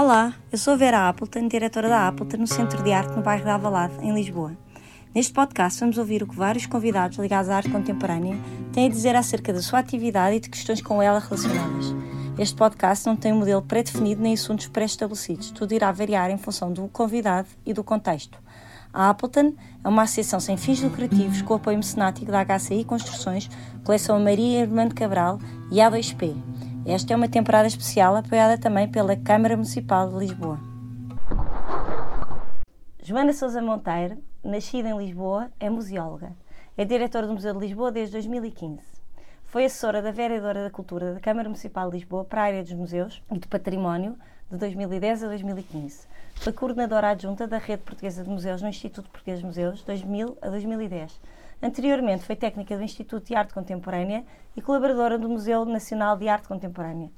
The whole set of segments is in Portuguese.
Olá, eu sou Vera Appleton, diretora da Appleton no Centro de Arte no bairro da Avalade, em Lisboa. Neste podcast vamos ouvir o que vários convidados ligados à arte contemporânea têm a dizer acerca da sua atividade e de questões com ela relacionadas. Este podcast não tem um modelo pré-definido nem assuntos pré-estabelecidos, tudo irá variar em função do convidado e do contexto. A Appleton é uma associação sem fins lucrativos com apoio mecenático da HCI Construções, Coleção Maria Irmã Cabral e A2P. Esta é uma temporada especial apoiada também pela Câmara Municipal de Lisboa. Joana Sousa Monteiro, nascida em Lisboa, é museóloga. É diretora do Museu de Lisboa desde 2015. Foi assessora da Vereadora da Cultura da Câmara Municipal de Lisboa para a área dos museus e do património de 2010 a 2015. Foi coordenadora adjunta da Rede Portuguesa de Museus no Instituto Português de Museus, 2000 a 2010 Anteriormente foi técnica do Instituto de Arte Contemporânea e colaboradora do Museu Nacional de Arte Contemporânea.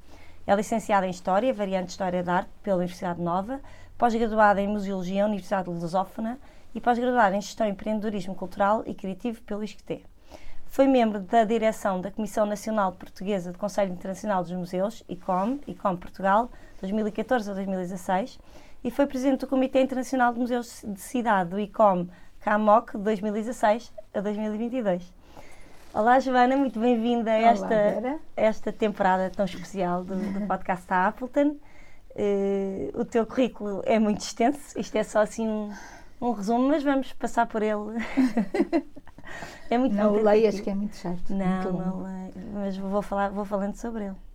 É licenciada em História, variante História da Arte, pela Universidade Nova, pós-graduada em Museologia, Universidade Lusófona e pós-graduada em Gestão e Empreendedorismo Cultural e Criativo pelo ISCTE. Foi membro da direção da Comissão Nacional Portuguesa do Conselho Internacional dos Museus, ICOM, ICOM Portugal, 2014 a 2016, e foi presidente do Comitê Internacional de Museus de Cidade, do ICOM, CAMOC, de 2016 a 2022. Olá, Joana, muito bem-vinda a esta, esta temporada tão especial do, do podcast da Appleton. Uh, o teu currículo é muito extenso, isto é só assim um, um resumo, mas vamos passar por ele. é muito Não o leias, que é muito chato. Não, muito não leio, mas vou, falar, vou falando sobre ele.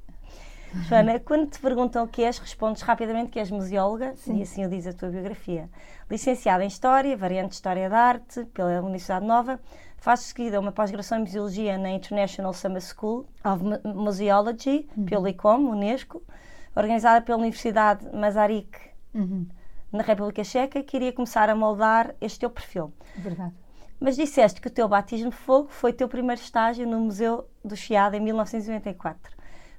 Joana, quando te perguntam o que és, respondes rapidamente que és museóloga, Sim. e assim o diz a tua biografia. Licenciada em História, variante de História da Arte, pela Universidade Nova, faz seguida uma pós-graduação em Museologia na International Summer School of Museology, uhum. pelo ICOM, Unesco, organizada pela Universidade Masaryk, uhum. na República Checa, que iria começar a moldar este teu perfil. Verdade. Mas disseste que o teu batismo de fogo foi o teu primeiro estágio no Museu do Chiado em 1994.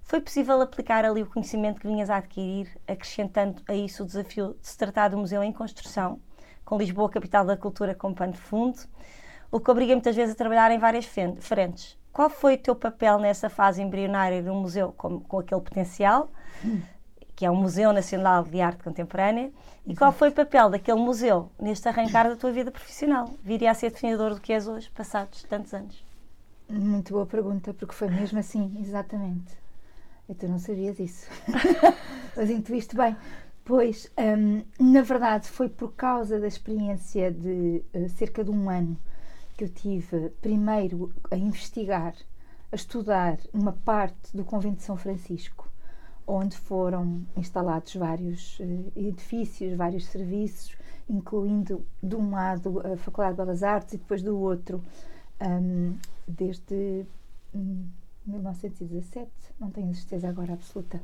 Foi possível aplicar ali o conhecimento que vinhas a adquirir, acrescentando a isso o desafio de se tratar de um museu em construção, com Lisboa, capital da cultura, como pano de fundo, o que obriga muitas vezes a trabalhar em várias frentes. Qual foi o teu papel nessa fase embrionária de um museu com, com aquele potencial, que é um Museu Nacional de Arte Contemporânea, e qual foi o papel daquele museu neste arrancar da tua vida profissional? Viria a ser definidor do que és hoje, passados tantos anos? Muito boa pergunta, porque foi mesmo assim, exatamente. Eu tu não sabias isso. Mas intuíste bem. Pois, um, na verdade, foi por causa da experiência de uh, cerca de um ano que eu tive, primeiro, a investigar, a estudar uma parte do Convento de São Francisco, onde foram instalados vários uh, edifícios, vários serviços, incluindo, de um lado, a Faculdade de Belas Artes e depois do outro, um, desde. Um, 1917, não tenho certeza agora absoluta.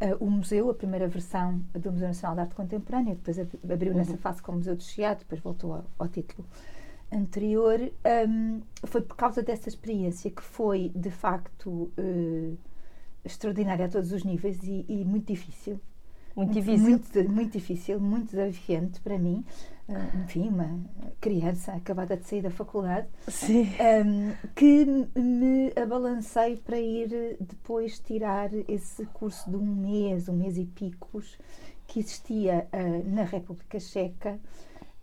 Uh, o museu, a primeira versão do Museu Nacional de Arte Contemporânea, depois abriu uhum. nessa fase como Museu do Chiado, depois voltou ao, ao título anterior, um, foi por causa dessa experiência que foi, de facto, uh, extraordinária a todos os níveis e, e muito difícil. Muito difícil. Muito, muito, difícil, muito desafiante para mim. Uh, enfim, uma criança acabada de sair da faculdade, um, que me abalancei para ir depois tirar esse curso de um mês, um mês e picos, que existia uh, na República Checa,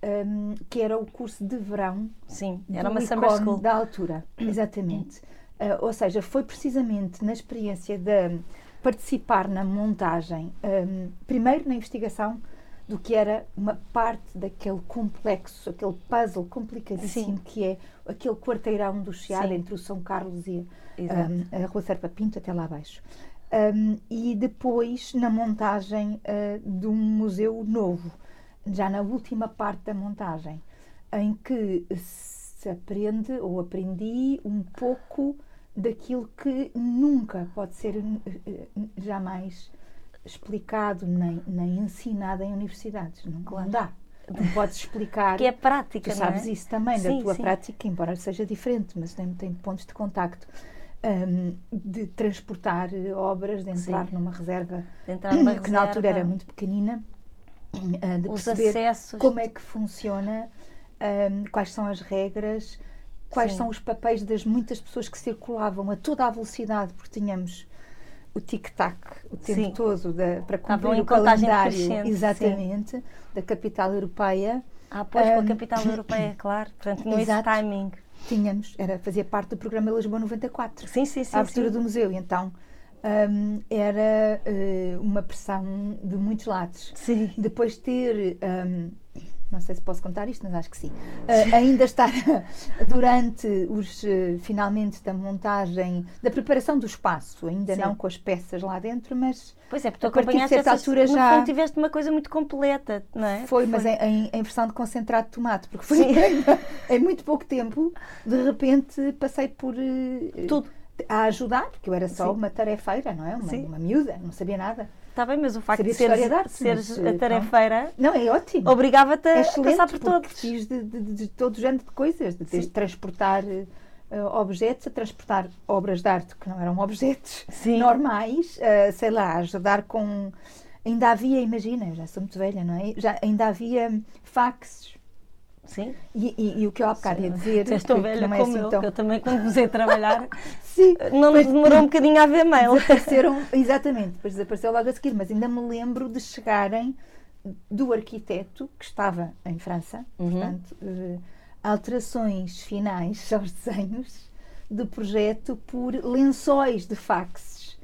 um, que era o curso de verão. Sim, era uma summer school. Da altura, exatamente. Uh, ou seja, foi precisamente na experiência de participar na montagem, um, primeiro na investigação do que era uma parte daquele complexo, aquele puzzle complicadíssimo Sim. que é aquele quarteirão do Chiado entre o São Carlos e um, a Rua Serpa Pinto até lá abaixo. Um, e depois na montagem uh, de um museu novo, já na última parte da montagem, em que se aprende ou aprendi um pouco daquilo que nunca pode ser eh, eh, jamais explicado nem, nem ensinado em universidades. Não, claro. não dá. Não podes explicar. que é prática, Tu sabes é? isso também, sim, da tua sim. prática, embora seja diferente, mas tem, tem pontos de contacto. Um, de transportar obras, de entrar sim. numa reserva entrar numa que reserva. na altura era muito pequenina, uh, de Os perceber acessos. como é que funciona, um, quais são as regras, quais Sim. são os papéis das muitas pessoas que circulavam a toda a velocidade, porque tínhamos o tic-tac o tempo Sim. todo da, para cumprir em o calendário exatamente da capital europeia. Ah, pois, com a capital europeia, claro. Portanto, não esse Exato. timing. Tínhamos, era, fazia parte do programa Lisboa 94. Sim, sim, sim. a abertura sim. do museu. E então hum, era eh, uma pressão de muitos lados. Sim. Depois de ter, hum, não sei se posso contar isto, mas acho que sim, eh, ainda estar durante os, eh, finalmente, da montagem, da preparação do espaço, ainda Sim. não com as peças lá dentro, mas Pois é, porque A partir de certa altura já- fundo, tiveste uma coisa muito completa, não é? foi, mas em, em- em versão de concentrado de tomate, porque foi Sim. em muito pouco tempo, de repente passei por eh, Tudo. a ajudar, porque eu era só Sim. uma tarefeira, não é? Uma, Sim. uma miúda, não sabia nada. Está bem, mas o facto de de seres, de arte, seres mas, a tarefeira Não, é ótimo. obrigava-te é a passar por todos. fiz de, de, de todo o género de coisas, de Sim. transportar eh, objetos a transportar obras de arte que não eram objetos Sim. normais, eh, sei lá, ajudar com. Ainda havia, imagina, já sou muito velha, não é? Já, ainda havia faxes. Sim. E, e- e o que eu há bocado ia dizer. Tão que velha é como assim eu, tão- que eu também quando comecei a trabalhar Sim, não Pois- demorou um bocadinho a haver mail. desapareceram, exatamente, depois desapareceu logo a seguir, mas ainda me lembro de chegarem do arquiteto que estava em França, Uhum. portanto, eh, alterações finais aos desenhos do projeto por lençóis de faxes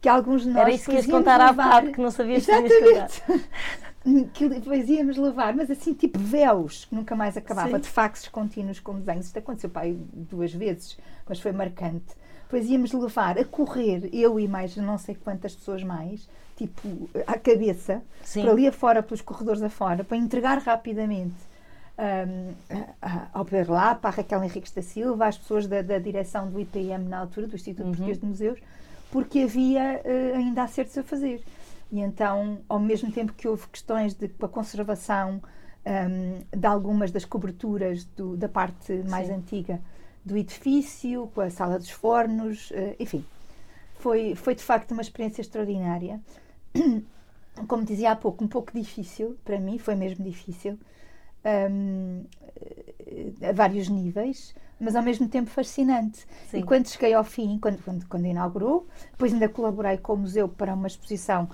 que alguns de nós Era isso que ias contar há levar- bocado, que não sabias que ias contar. Que depois íamos levar, mas assim, tipo véus, que nunca mais acabava, Sim. de faxes contínuos com desenhos. Isto aconteceu pai duas vezes, mas foi marcante. Depois íamos levar a correr, eu e mais não sei quantas pessoas mais, tipo, à cabeça, Sim. por ali afora, pelos corredores afora, para entregar rapidamente a- a- ao Pedro Lapa, à Raquel Henriques da Silva, às pessoas da, da direção do IPM na altura, do Instituto Uhum. Português de Museus, porque havia eh, ainda acertos a fazer. E então, ao mesmo tempo que houve questões de a conservação hum, de algumas das coberturas do- da parte mais Sim. antiga do edifício, com a sala dos fornos, eh, enfim, foi, foi de facto uma experiência extraordinária. Como dizia há pouco, um pouco difícil para mim, foi mesmo difícil, hum, eh, a vários níveis, mas ao mesmo tempo fascinante. Sim. E quando cheguei ao fim, quando, quando, quando inaugurou, depois ainda colaborei com o museu para uma exposição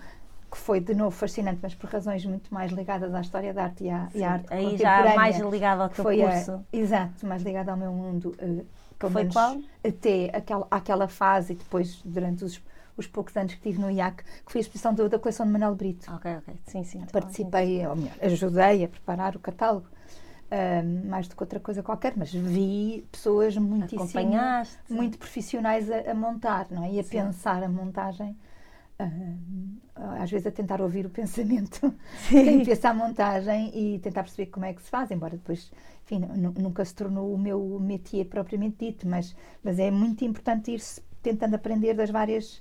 que foi de novo fascinante, mas por razões muito mais ligadas à história da arte e à, e à arte Aí já mais ligado ao teu foi a- curso. exato, mais ligada ao meu mundo. pelo Foi menos qual? Até aquela, aquela fase e depois durante os, os poucos anos que tive no IAC, que foi a exposição do- da coleção de Manuel Brito. Ok, ok. Sim, sim. tá Participei, ou melhor, ajudei a preparar o catálogo, ahm, mais do que outra coisa qualquer, mas vi pessoas muitíssimo, Acompanhaste. muito profissionais a, a montar, não é? E a Sim. pensar a montagem, às vezes a tentar ouvir o pensamento Sim. quem pensa a montagem e tentar perceber como é que se faz, embora depois, enfim, nu- nunca se tornou o meu métier propriamente dito, mas, mas é muito importante ir-se tentando aprender das várias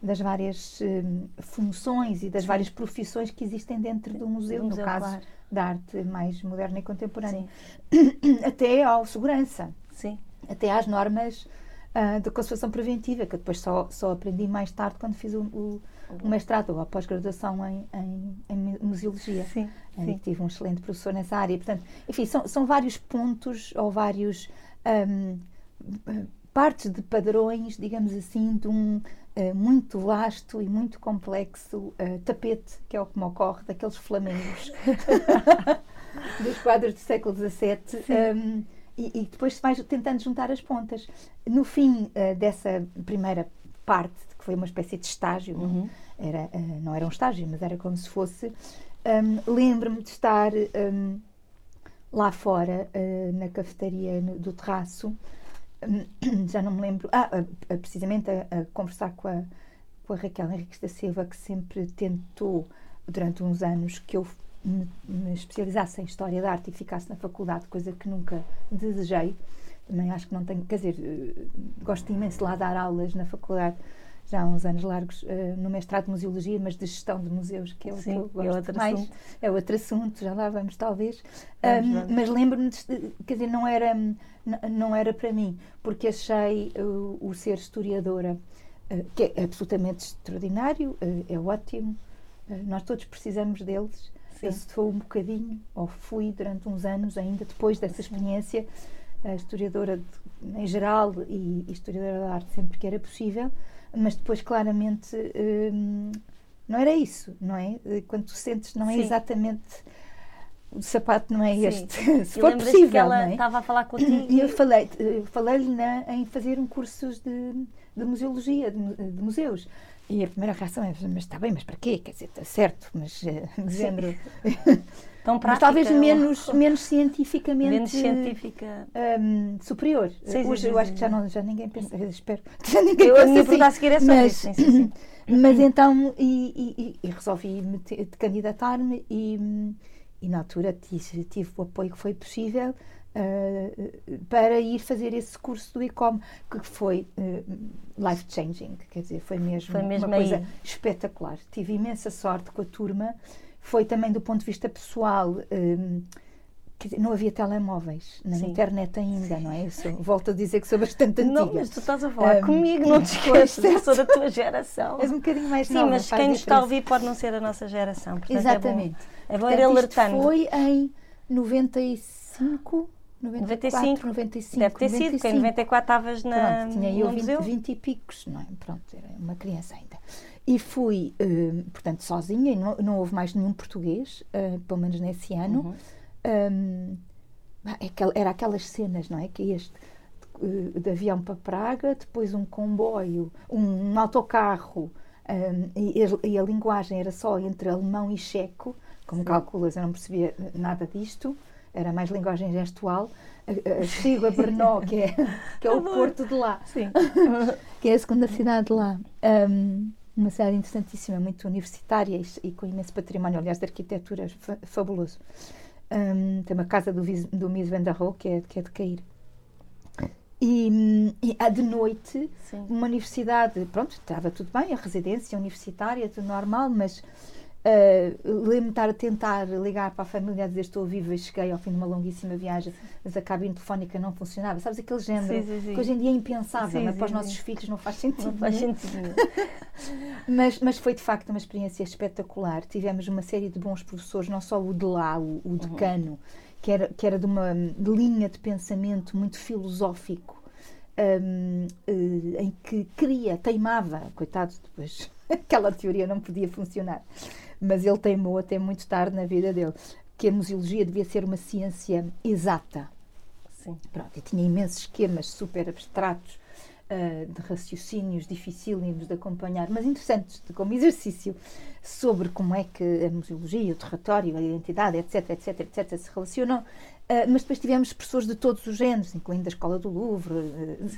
das várias hum, funções e das Sim. várias profissões que existem dentro do museu, museu, no caso claro. da arte mais moderna e contemporânea, Sim, até ao segurança, até às normas ah, de conservação preventiva, que eu depois só, só aprendi mais tarde quando fiz o, o, o mestrado ou a pós-graduação em, em, em museologia. Sim, sim. tive um excelente professor nessa área. Portanto, enfim, são, são vários pontos ou vários ahm, partes de padrões, digamos assim, de um eh, muito vasto e muito complexo eh, tapete, que é o que me ocorre daqueles flamengos dos quadros do século XVII. E, e depois se vai tentando juntar as pontas. No fim eh, dessa primeira parte, que foi uma espécie de estágio, não? Uhum. Era, eh, não era um estágio, mas era como se fosse. ahm, Lembro-me de estar ahm, lá fora, eh, na cafetaria no- do terraço, hum, já não me lembro, ah, a- a- precisamente a, a conversar com a, com a Raquel Henriques da Silva, que sempre tentou, durante uns anos, que eu me, me especializasse em História da Arte e ficasse na faculdade, coisa que nunca desejei. Também acho que não tenho, quer dizer, eh, gosto imenso de lá dar aulas na faculdade, já há uns anos largos, eh, no mestrado de Museologia, mas de Gestão de Museus, que é o Sim, que eu é gosto outro mais. assunto. É outro assunto, já lá vamos talvez. Vamos, Ahm, vamos. mas lembro-me, quer dizer, não era, não era para mim, porque achei uh, o ser historiadora, uh, que é absolutamente extraordinário, uh, é ótimo, nós todos precisamos deles. Eu Sim. sou um bocadinho, ou fui durante uns anos ainda, depois dessa experiência, historiadora de- em geral e historiadora da arte sempre que era possível, mas depois claramente hum, não era isso, não é? Quando tu sentes, não é Sim. exatamente o sapato não é Sim. este, se for possível, que ela é? estava a falar contigo E eu falei, eu falei-lhe na- em fazer um cursos de, de museologia, de, mu- de museus. E a primeira reação é, mas está bem, mas para quê? Quer dizer, está certo, mas eh, de género. tão Mas prática. talvez ou- menos, menos cientificamente menos científica. hum, superior. Sim, Hoje sim, eu acho sim, que já, não, já ninguém pensa, eu espero que já ninguém Eu, pensa assim. pergunta a seguir é sobre mas, isso. Sim, mas então, e, e- e- resolvi candidatar-me e, e na altura tive, tive o apoio que foi possível eh, para ir fazer esse curso do ICOM, que foi life changing, quer dizer, foi mesmo, Foi mesmo uma coisa aí. espetacular. Tive imensa sorte com a turma, foi também do ponto de vista pessoal. eh, quer dizer, não havia telemóveis na Sim. internet ainda, não é? Sou- volto a dizer que sou bastante antiga. Não, mas tu estás a falar Hum, comigo, não te esqueças, eu sou da tua geração. És um bocadinho mais Sim, nova, mas faz quem nos está a ouvir pode não ser a nossa geração. Portanto, Exatamente. É bom, é bom ir Portanto, isto alertando. foi em 95, 94, 95. 95. Deve ter sido, porque em 94 estavas na, Pronto, tinha eu no 20, museu. 20 e picos, não é? Pronto, era uma criança ainda. E fui, eh, portanto, sozinha, e não, não houve mais nenhum português, eh, pelo menos nesse ano. Uhum. Um, é era aquelas cenas, não é? Que este eh, de avião para Praga, depois um comboio, um, um autocarro, um, e, e a linguagem era só entre alemão e checo, como calculas, eu não percebia nada disto, era mais linguagem gestual. A- a- Brno, que é, que é o porto de lá, Sim. que é a segunda cidade de lá. Um, uma cidade interessantíssima, muito universitária e, e com imenso património, aliás, de arquitetura fa- fabuloso. Um, tem uma casa do, do Mies van der Rohe, que é, que é de cair. E, e de noite, Sim. uma universidade, pronto, estava tudo bem, a residência universitária, tudo normal, mas ah, lembro-me estar a tentar ligar para a família a dizer estou viva e cheguei ao fim de uma longuíssima viagem, mas a cabine telefónica não funcionava. Sabes aquele género Sim, sim, sim. que hoje em dia é impensável, mas para os nossos filhos não faz sentido. Não faz sentido nenhum. Mas, mas foi de facto uma experiência espetacular. Tivemos uma série de bons professores, não só o de lá, o, o decano, que era, que era de uma de linha de pensamento muito filosófico, hum, eh, em que queria, teimava, coitado, depois aquela teoria não podia funcionar, mas ele teimou até muito tarde na vida dele, que a museologia devia ser uma ciência exata. Sim. Pronto, e tinha imensos esquemas super abstratos ah, de raciocínios dificílimos de acompanhar, mas interessantes de- como exercício sobre como é que a museologia, o território, a identidade, etc, etc, etc, se relacionam. Ah, mas depois tivemos professores de todos os géneros, incluindo a Escola do Louvre,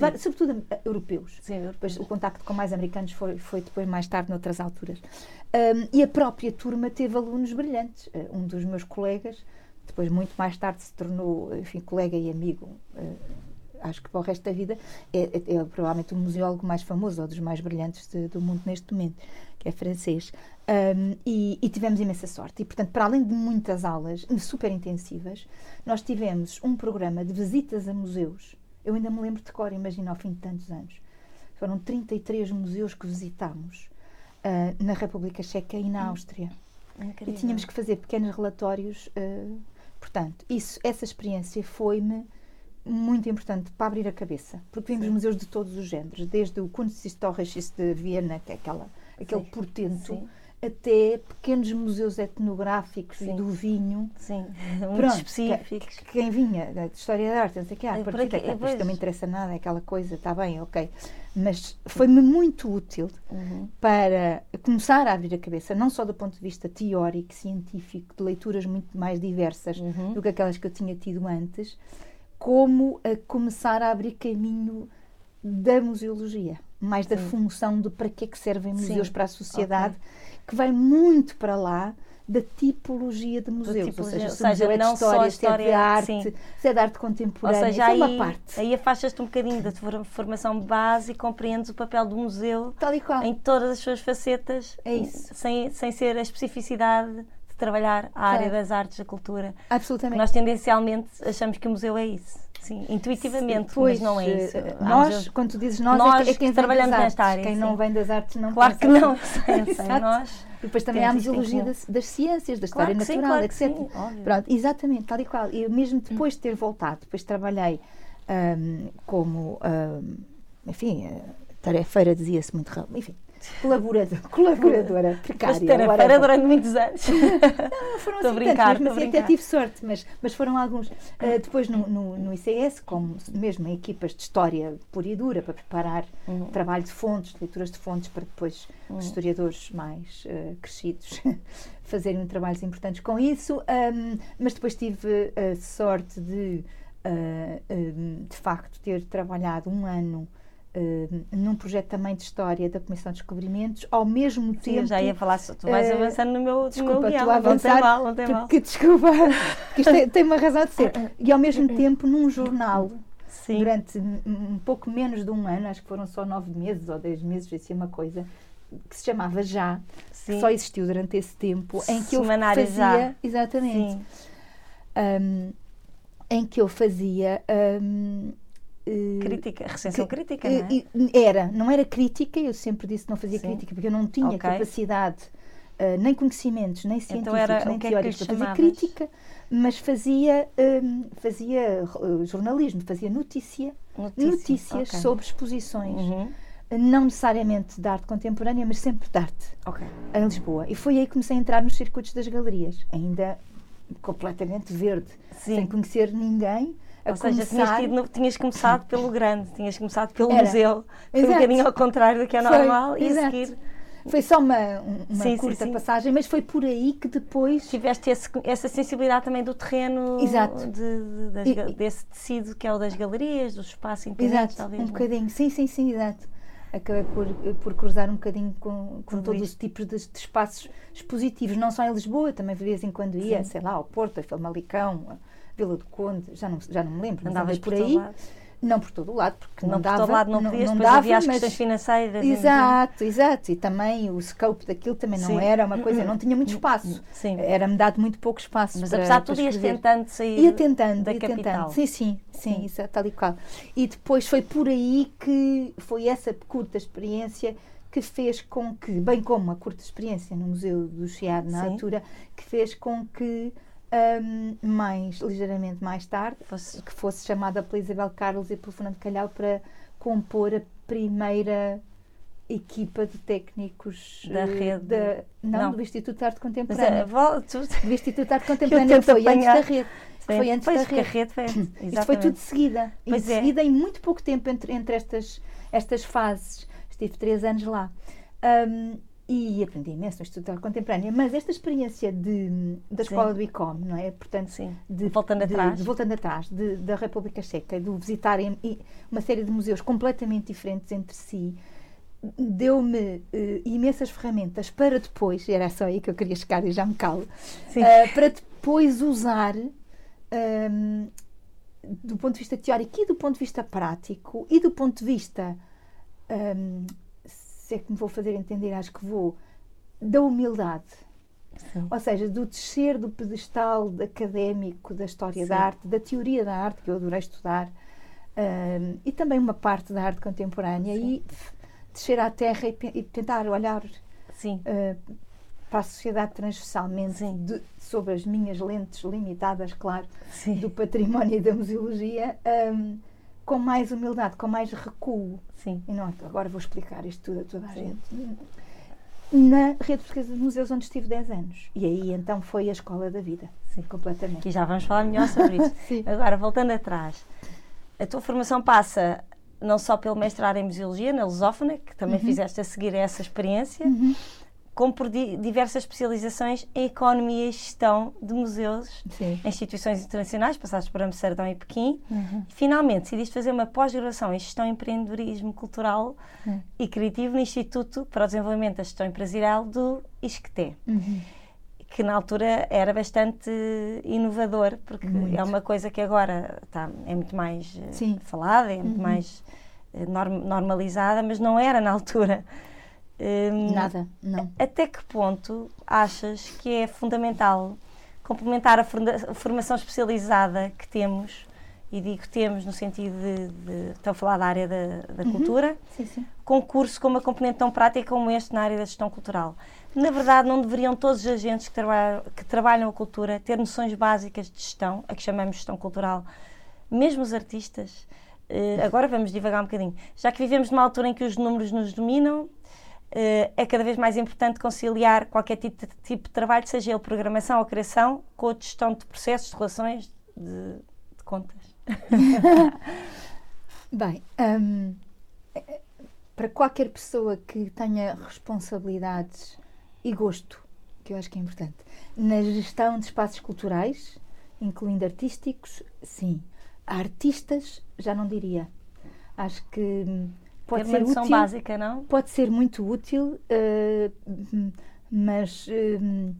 ah, sobretudo ah, europeus. Sim, eu- Depois o contacto com mais americanos foi, foi depois mais tarde, noutras alturas. Um, e a própria turma teve alunos brilhantes. Um dos meus colegas, depois muito mais tarde se tornou, enfim, colega e amigo, uh, acho que para o resto da vida, é, é- é provavelmente o museólogo mais famoso ou dos mais brilhantes de- do mundo neste momento, que é francês. Um, e, e tivemos imensa sorte. E, portanto, para além de muitas aulas super intensivas, nós tivemos um programa de visitas a museus. Eu ainda me lembro de cor, imagina, ao fim de tantos anos. Foram 33 museus que visitámos ah, na República Checa e na Áustria. E Incrível. tínhamos que fazer pequenos relatórios. ah, portanto, isso, essa experiência foi-me muito importante para abrir a cabeça, porque vimos Sim. museus de todos os géneros, desde o Kunsthistorisches de Viena, que é aquela, aquele Sim. portento, Sim. Até pequenos museus etnográficos Sim. e do vinho. Sim, muito Pronto, específicos. que- quem vinha da- de História da Arte, não sei o que, ah, É, a por partir aqui, daqui, pois. isto não me interessa nada, é aquela coisa, está bem, ok. Mas foi-me muito útil Uhum. para começar a abrir a cabeça, não só do ponto de vista teórico, científico, de leituras muito mais diversas Uhum. do que aquelas que eu tinha tido antes, como a começar a abrir caminho da museologia, mais da Sim. função de para que é que servem Sim. museus para a sociedade, que vai muito para lá da tipologia de museus, tipologia, ou seja, ou se o museu seja, é de não só história, se é de história, arte, sim. se é de arte Ou contemporânea, seja, isso é aí, uma parte. aí afastas-te um bocadinho da tua formação base e compreendes o papel do museu em todas as suas facetas, É isso. sem, sem ser a especificidade de trabalhar a área Claro. das artes, da cultura. Absolutamente. Nós tendencialmente achamos que o museu é isso, sim, intuitivamente, Pois, mas não é isso. eh, Há Nós, quando tu dizes nós, Nós é quem que vem trabalhamos das nesta artes. área, Quem sim. não vem das artes não Claro que não, assim. sei, sei, Exato. nós E depois também há a museologia das, das ciências, da Claro história que sim, natural, claro etc. sim. Pronto, exatamente, tal e qual. E mesmo depois de ter voltado, depois trabalhei ahm, como, ahm, enfim, eh, tarefeira dizia-se muito rápido. Enfim, colaboradora, colaboradora precária. Foste tarefeira durante muitos anos. Não, foram assim brincar, tantos, mas a até tive sorte, mas, mas foram alguns. Uh, depois no, no, no ICS, como mesmo em equipas de história pura e dura, para preparar Uhum. trabalho de fontes, de leituras de fontes, para depois os historiadores mais uh, crescidos fazerem trabalhos importantes com isso. Um, mas depois tive a sorte de, uh, um, de facto, ter trabalhado um ano. Uh, num projeto também de história da Comissão de Descobrimentos, ao mesmo Sim, tempo. eu já ia falar, tu vais eh, avançando no meu, no meu Desculpa, guião. tem avançar. mal, não tem mal. porque, desculpa, porque isto tem, tem uma razão de ser. E ao mesmo tempo, num jornal, Sim, durante um pouco menos de um ano, acho que foram só nove meses ou dez meses, assim uma coisa, que se chamava Já, sim. que só existiu durante esse tempo, em que eu Semanário fazia. Já. Exatamente. Um, em que eu fazia. um, eh, Crítica, recensão que- crítica, não é? eh, Era, não era crítica, eu sempre disse que não fazia Sim. crítica, porque eu não tinha Ok. capacidade, eh, nem conhecimentos, nem científicos, Então era- nem é teóricos para fazer crítica, mas fazia, hum, fazia eh, jornalismo, fazia notícia, Notícia, notícias ok. sobre exposições, Uhum. não necessariamente de arte contemporânea, mas sempre de arte Ok. em Lisboa. E foi aí que comecei a entrar nos circuitos das galerias, ainda completamente verde, Sim. sem conhecer ninguém. A Ou seja, tinhas, começar... tido tinhas começado pelo grande, tinhas começado pelo Era. museu. Foi um bocadinho ao contrário do que é Foi, normal e a exato. seguir Foi só uma, um- uma Sim, sim, curta sim. passagem, mas foi por aí que depois. tiveste esse- essa sensibilidade também do terreno, Exato. de- de- das E- e- desse tecido que é o das galerias, do espaço independente, Exato, talvez. um não é? bocadinho. Sim, sim, sim, exato. Acabei por, por cruzar um bocadinho com, com todos os tipos de, de espaços expositivos, não só em Lisboa, também de vez em quando ia, Sim. sei lá, ao Porto, a Famalicão, a Vila do Conde, já não, já não me lembro, Andavas andei por aí. Não por todo o lado, porque Não, não, por dava. todo lado não podias, não depois dava, havia as mas- questões financeiras. Exato, exato. E também o scope daquilo também não Sim. era uma coisa, não tinha muito espaço. Sim. Era-me dado muito pouco espaço. Mas para- apesar de tudo ias tentando sair Ia tentando, da ia capital. tentando. Sim, sim, sim, Sim. isso é tal e qual. E depois foi por aí que foi essa curta experiência que fez com que, bem como a curta experiência no Museu do Chiado na Sim. altura, que fez com que hum, mais, ligeiramente mais tarde, Fosse- que fosse chamada pela Isabel Carlos e pelo Fernando Calhau para compor a primeira equipa de técnicos Da eh, rede? da- não, Não. do Instituto de Arte Contemporânea. é, do Instituto de Arte Contemporânea foi antes apanhar. da rede. Foi antes pois, da rede. rede foi antes. Isto foi Exatamente. tudo de seguida. E Pois é. seguida, em muito pouco tempo entre, entre estas, estas fases. Estive três anos lá. Ahm, e aprendi imenso no Instituto Arte Contemporânea. Mas esta experiência de, da Sim. escola do ICOM, não é? Portanto, Sim. de, Voltando de- atrás. de voltando atrás, de- da República Checa, de visitar uma série de museus completamente diferentes entre si, deu-me eh, imensas ferramentas para depois, era só aí que eu queria chegar e já me calo, Sim. eh, para depois usar ehm, do ponto de vista teórico e do ponto de vista prático e do ponto de vista ehm, se é que me vou fazer entender, acho que vou da humildade Sim. ou seja, do descer do pedestal académico da história Sim. da arte, da teoria da arte, que eu adorei estudar, hum, e também uma parte da arte contemporânea, Sim. e descer à terra e, e tentar olhar uh, para a sociedade transversalmente, de- sob as minhas lentes limitadas, claro, do património e da museologia, hum, com mais humildade, com mais recuo. Sim. E não, agora vou explicar isto tudo a toda a Sim. gente. Na Rede Portuguesa de Museus, onde estive 10 anos. E aí então foi a escola da vida. Sim. Completamente. E já vamos falar melhor sobre isso. Agora, voltando atrás, a tua formação passa não só pelo mestrado em Museologia, na Lusófona, que também Uhum. fizeste a seguir essa experiência, como por di- diversas especializações em Economia e Gestão de Museus Sim. em instituições internacionais, passaste por Amsterdão e Pequim. Uhum. E, finalmente, decidiste fazer uma pós-graduação em Gestão e Empreendedorismo Cultural Uhum. e Criativo no Instituto para o Desenvolvimento da Gestão Empresarial do ISCTE Uhum. que na altura era bastante inovador, porque Muito. é uma coisa que agora tá, é muito mais eh, Sim. falada, é muito Uhum. mais eh, norm- normalizada, mas não era na altura. Hum, Nada, não. Até que ponto achas que é fundamental complementar a formação especializada que temos, e digo temos no sentido de, de estou a falar da área da, da Uhum. cultura, Sim, sim. com curso com uma componente tão prática como este na área da gestão cultural. Na verdade, não deveriam todos os agentes que trabalham, que trabalham a cultura ter noções básicas de gestão, a que chamamos gestão cultural, mesmo os artistas, Uh, agora vamos divagar um bocadinho. Já que vivemos numa altura em que os números nos dominam, uh, é cada vez mais importante conciliar qualquer tipo de, tipo de trabalho, seja ele programação ou criação, com a gestão de processos, de relações, de, de contas. Bem, um, para qualquer pessoa que tenha responsabilidades e gosto, que eu acho que é importante, na gestão de espaços culturais, incluindo artísticos, sim. Artistas, já não diria. Acho que pode ser útil. básica, não? Pode ser muito útil, uh, mas uh,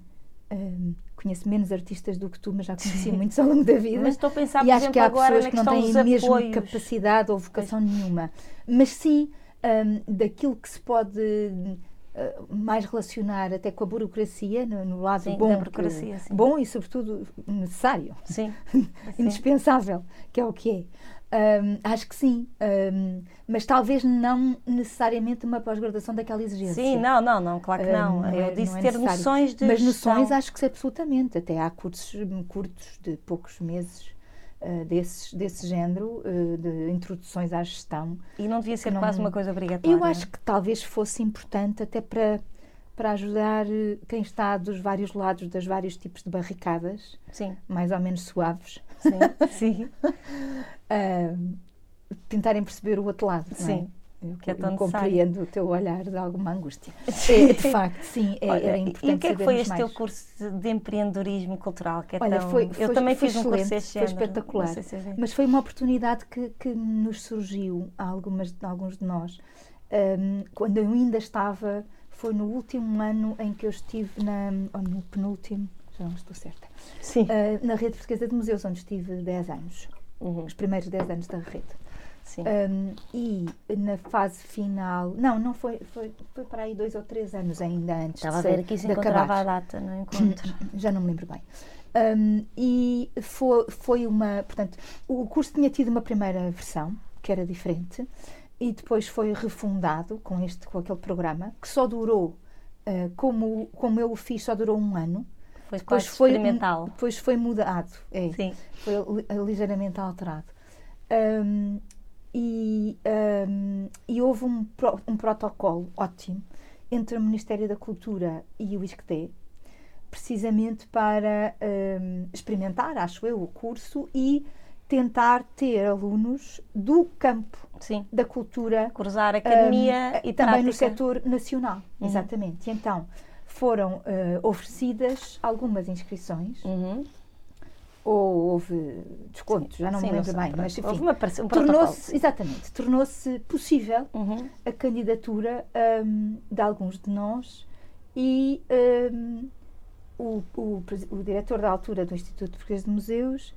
uh, conheço menos artistas do que tu, mas já conheci muitos ao longo da vida. Mas estou a pensar, e acho exemplo, que há agora pessoas que não têm a mesmo apoios. capacidade ou vocação pois. nenhuma. Mas sim, um, daquilo que se pode uh, mais relacionar até com a burocracia, no, no lado sim, bom, que, bom e sobretudo necessário, sim. indispensável, que é o que é. Um, acho que sim, um, mas talvez não necessariamente uma pós-graduação daquela exigência. Sim, não, não, não, claro que não. é, Eu disse não é ter noções de Mas gestão. noções acho que sim, absolutamente. Até há cursos curtos de poucos meses uh, desses, desse género, uh, de introduções à gestão. E não devia ser quase uma coisa obrigatória? Eu acho que talvez fosse importante até para, para ajudar eh, quem está dos vários lados, das vários tipos de barricadas, Sim. mais ou menos suaves. Sim, sim. uh, tentarem perceber o outro lado. Sim. Eu, que é tão eu compreendo o teu olhar de alguma angústia. É, de facto, sim, é, Olha, era importante E o que é que foi este mais. teu curso de empreendedorismo cultural? Que é Olha, tão... foi, Eu foi, também foi fiz um curso deste foi espetacular. Se é Mas foi uma oportunidade que, que nos surgiu a, algumas, a alguns de nós. Um, quando eu ainda estava, foi no último ano em que eu estive na, ou no penúltimo, já não estou certa, Sim. uh, na Rede Portuguesa de Museus, onde estive 10 anos, Uhum. os primeiros 10 anos da rede. Sim. Um, e na fase final, não, não foi, foi, foi para aí dois ou três anos ainda antes Estava a de, ver aqui se encontrava acabar. a data no encontro. Já não me lembro bem. Um, e foi, foi uma. Portanto, o curso tinha tido uma primeira versão, que era diferente, e depois foi refundado com, este, com aquele programa, que só durou, uh, como, como eu o fiz, só durou um ano. Foi Depois quase foi, experimental. depois foi mudado, é, Sim. foi li- ligeiramente alterado. Um, e, um, e houve um, pro- um protocolo ótimo entre o Ministério da Cultura e o ISCTE, precisamente para um, experimentar, acho eu, o curso e tentar ter alunos do campo Sim. da cultura Cruzar academia um, e também no prática. setor nacional. Uhum. Exatamente. E então foram eh, oferecidas algumas inscrições Uhum. ou houve descontos, já não Sim, me lembro sei, bem, mas enfim. Houve uma, um. Tornou-se, exatamente, tornou-se possível Uhum. a candidatura hum, de alguns de nós e hum, o, o, o diretor da altura do Instituto Português de Museus,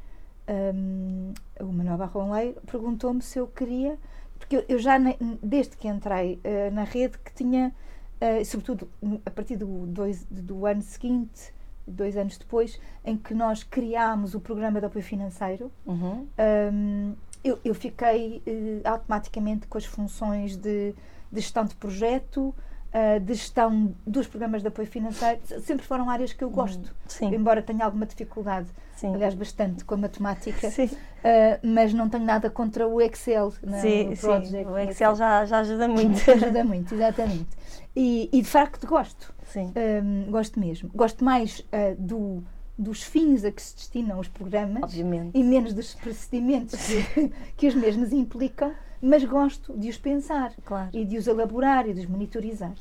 hum, o Manuel Barroleiro, perguntou-me se eu queria, porque eu, eu já, ne- desde que entrei eh, na rede, que tinha, eh, sobretudo a partir do, dois, do ano seguinte, dois anos depois, em que nós criámos o programa de apoio financeiro, Uhum. Hum, eu, eu fiquei eh, automaticamente com as funções de, de gestão de projeto, ah, de gestão dos programas de apoio financeiro. Sempre foram áreas que eu gosto, Sim. embora tenha alguma dificuldade, Sim. aliás, bastante com a matemática, Sim. ah, mas não tenho nada contra o Excel. não é? Sim, o. Project O Excel já, já ajuda muito. ajuda muito, exatamente. E, e de facto gosto. Sim. Hum, gosto mesmo. Gosto mais ah, do, dos fins a que se destinam os programas Obviamente. e menos dos procedimentos que, que os mesmos implicam, mas gosto de os pensar Claro. e de os elaborar e de os monitorizar.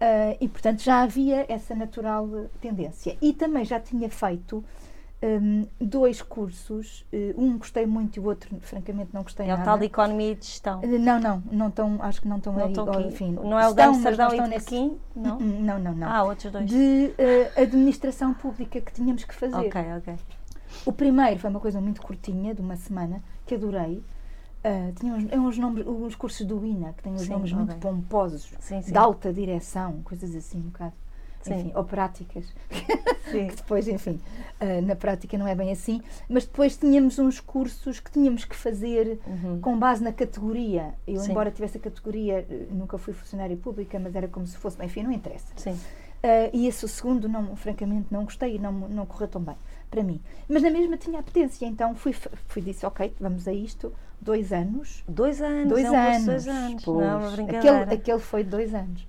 Ah, e, portanto, já havia essa natural tendência. E também já tinha feito hum, dois cursos, eh, um gostei muito e o outro, francamente, não gostei É o nada. tal de economia e de gestão. Eh, Não, não, não estão, acho que não estão aí. ou, enfim, Não é o de estão, mas Amsterdão e de nesse- Pequim? Não? Hum, Não, não, não. Ah, outros dois. De eh, administração pública que tínhamos que fazer. Ok, ok. O primeiro foi uma coisa muito curtinha, de uma semana, que adorei. Ah, tinha uns, é uns nomes, os cursos do INA, que têm uns Sim, nomes muito pomposos, Sim, sim. de alta direção, coisas assim, um bocado. Enfim, ou práticas. Que depois, enfim, ah, na prática não é bem assim. Mas depois tínhamos uns cursos que tínhamos que fazer Uhum. com base na categoria. Eu, embora tivesse a categoria, eh, nunca fui funcionária pública, mas era como se fosse, enfim, não interessa. Ah, e esse segundo, não, francamente, não gostei e não, não correu tão bem para mim. Mas na mesma tinha apetência, então fui, fui disse, ok, vamos a isto. Dois anos. Dois anos, Dois é um anos. dois anos. pois. Não uma brincadeira. aquele, aquele foi dois anos.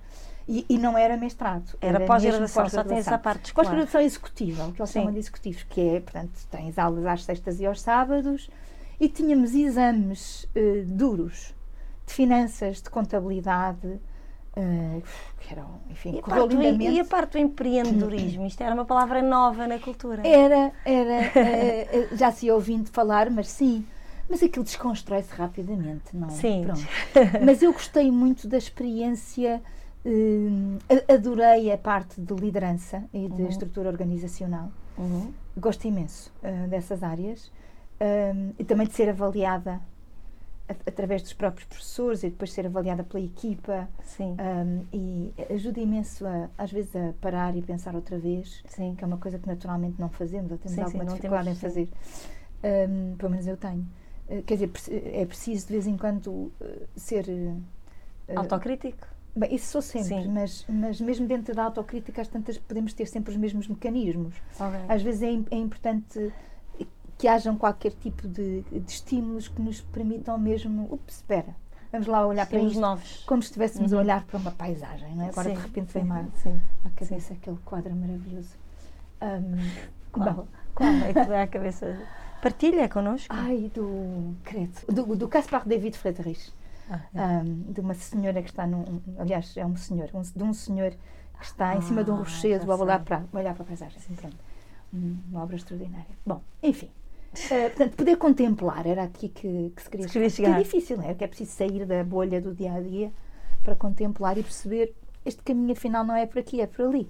E, e não era mestrado. Era mesmo pós-graduação, só tem essa parte. Pós-graduação executiva, o que eles Sim. chamam de executivos, que é, portanto, tens aulas às sextas e aos sábados e tínhamos exames eh, duros de finanças, de contabilidade, eh, que eram, enfim, E correu lindamente. e a parte do empreendedorismo? Isto era uma palavra nova na cultura. Era, era, eh, já se ouvindo falar, mas sim. Mas aquilo desconstrói-se rapidamente, não é? Sim. Pronto. Mas eu gostei muito da experiência, eh, adorei a parte de liderança e de Uhum. estrutura organizacional. Uhum. Gosto imenso eh, dessas áreas um, e também de ser avaliada através dos próprios professores e depois ser avaliada pela equipa Sim, um, e ajuda imenso a, às vezes a parar e pensar outra vez sim. que é uma coisa que naturalmente não fazemos ou temos Sim, sim, alguma não dificuldade temos, em fazer Um, pelo menos eu tenho Uh, quer dizer, é preciso de vez em quando uh, ser uh, Autocrítico? Bem, isso sou sempre, Sim. mas, mas mesmo dentro da autocrítica, às tantas podemos ter sempre os mesmos mecanismos. Ok. Às vezes é, é importante que hajam qualquer tipo de, de estímulos que nos permitam mesmo. Ups, espera, vamos lá olhar para Temos isto novos. como se estivéssemos Uhum. a olhar para uma paisagem, não é? Agora Sim, de repente sim, vem mais Sim. à cabeça aquele quadro maravilhoso. Um, Qual? bom, Qual é que dá à cabeça? Partilha connosco. ai, do. Credo. Do, do Caspar David Friedrich. Ah, um, de uma senhora que está num. Aliás, é um senhor. Um, de um senhor que está em cima de um Ah, rochedo a olhar para, a olhar para a paisagem. Pronto. Um, Uma obra extraordinária. Bom, enfim. Uh, portanto, poder contemplar era aqui que, que se queria Se queria chegar. Chegar. É difícil, não é? Porque é preciso sair da bolha do dia a dia para contemplar e perceber este caminho afinal não é por aqui, é por ali.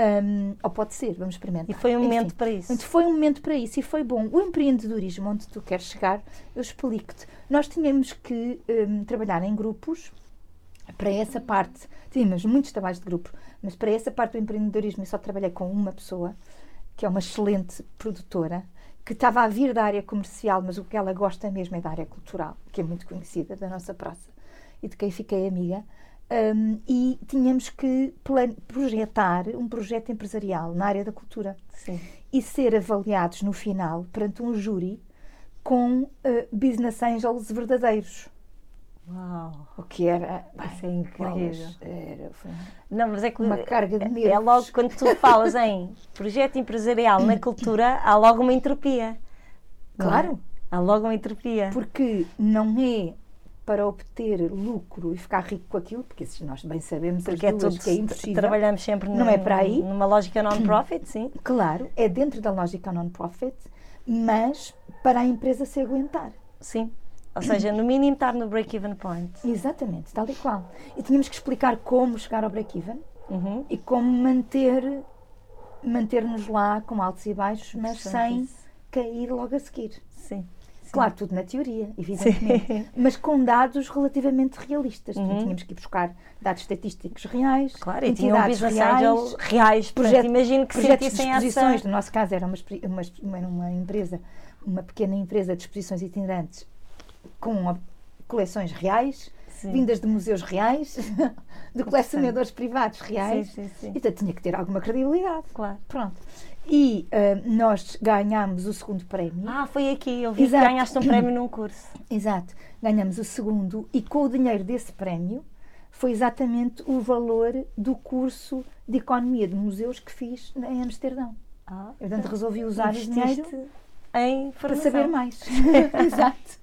Um, ou pode ser, vamos experimentar. E foi um Enfim, momento para isso. Foi um momento para isso e foi bom. O empreendedorismo, onde tu queres chegar, eu explico-te. Nós tínhamos que hum, trabalhar em grupos para essa parte. Tínhamos muitos trabalhos de grupo, mas para essa parte do empreendedorismo eu só trabalhei com uma pessoa, que é uma excelente produtora, que estava a vir da área comercial, mas o que ela gosta mesmo é da área cultural, que é muito conhecida da nossa praça e de quem fiquei amiga. Hum, e tínhamos que plan- projetar um projeto empresarial na área da cultura Sim. e ser avaliados no final perante um júri com eh, business angels verdadeiros. Uau. O que era. Isso é incrível. era, foi Não, mas é que uma carga de é nervos. logo quando tu falas em projeto empresarial na cultura, há logo uma entropia. é? Claro. Há logo uma entropia. Porque não é para obter lucro e ficar rico com aquilo, porque isso nós bem sabemos Porque as é tudo, que é impossível. trabalhamos sempre Não é para aí. numa lógica non-profit, sim. Claro, é dentro da lógica non-profit, mas para a empresa se aguentar. Sim. Ou seja, no mínimo estar no break-even point. Exatamente, tal e qual. E tínhamos que explicar como chegar ao break-even Uhum. e como manter manter-nos lá com altos e baixos, mas sem cair logo a seguir. Sim. Claro, tudo na teoria, evidentemente, Sim. mas com dados relativamente realistas. Portanto, Uhum. Tínhamos que ir buscar dados estatísticos reais, Claro, entidades reais, reais. Projeto- imagino que projetos de exposições. essa... No nosso caso, era uma, uma, uma, empresa, uma pequena empresa de exposições itinerantes com coleções reais, Sim. vindas de museus reais, de colecionadores privados reais. Sim, sim, sim. Então tinha que ter alguma credibilidade. Claro. Pronto. E ah, nós ganhámos o segundo prémio. Ah, foi aqui. Eu vi Exato. que ganhaste um prémio num curso. Exato. Ganhamos o segundo e com o dinheiro desse prémio foi exatamente o valor do curso de Economia de Museus que fiz em Amsterdão. Ah, portanto, resolvi usar o dinheiro em para saber mais. Exato.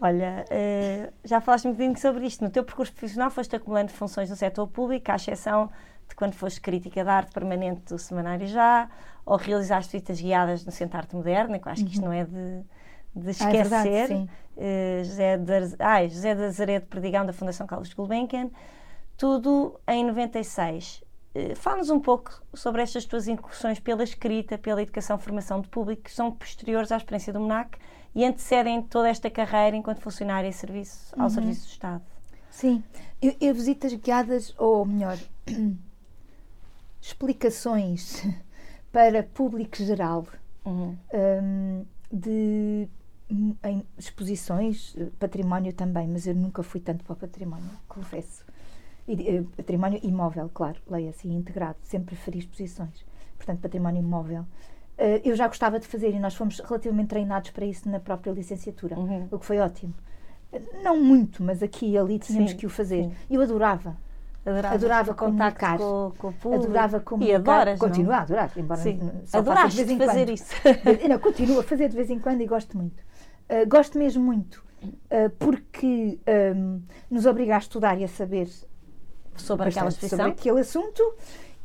Olha, eh, já falaste um bocadinho sobre isto. No teu percurso profissional foste acumulando funções no setor público, à exceção de quando foste crítica de arte permanente do Semanário Já, ou realizaste visitas guiadas no Centro Arte Moderna, que eu acho que isto não é de, de Ah, é verdade, esquecer. sim. Eh, José, de, José Azeredo Perdigão, da Fundação Carlos Gulbenkian. Tudo em 96. Eh, Fala-nos um pouco sobre estas tuas incursões pela escrita, pela educação e formação de público, que são posteriores à experiência do MNAC e antecedem toda esta carreira enquanto funcionária em serviço, ao Serviço do Estado. Sim. Eu, eu visitas guiadas, ou melhor, explicações para público geral Uhum. hum, de hum, em exposições, eh, património também, mas eu nunca fui tanto para o património, confesso. E, eh, património imóvel, claro, leia assim, integrado, sempre preferi exposições. Portanto, património imóvel. Uh, eu já gostava de fazer e nós fomos relativamente treinados para isso na própria licenciatura, Uhum. o que foi ótimo. Não muito, mas aqui e ali tínhamos Sim, que o fazer. sim. Eu adorava. Adorava contacto comunicar. com, com o público. Adorava E comunicar. adoras, Continuo não? a adorar, embora Sim. só Adoraste de vez em fazer quando. isso. Não, continuo a fazer de vez em quando e gosto muito. Uh, gosto mesmo muito, uh, porque um, nos obriga a estudar e a saber Sobre aquela sobre aquele assunto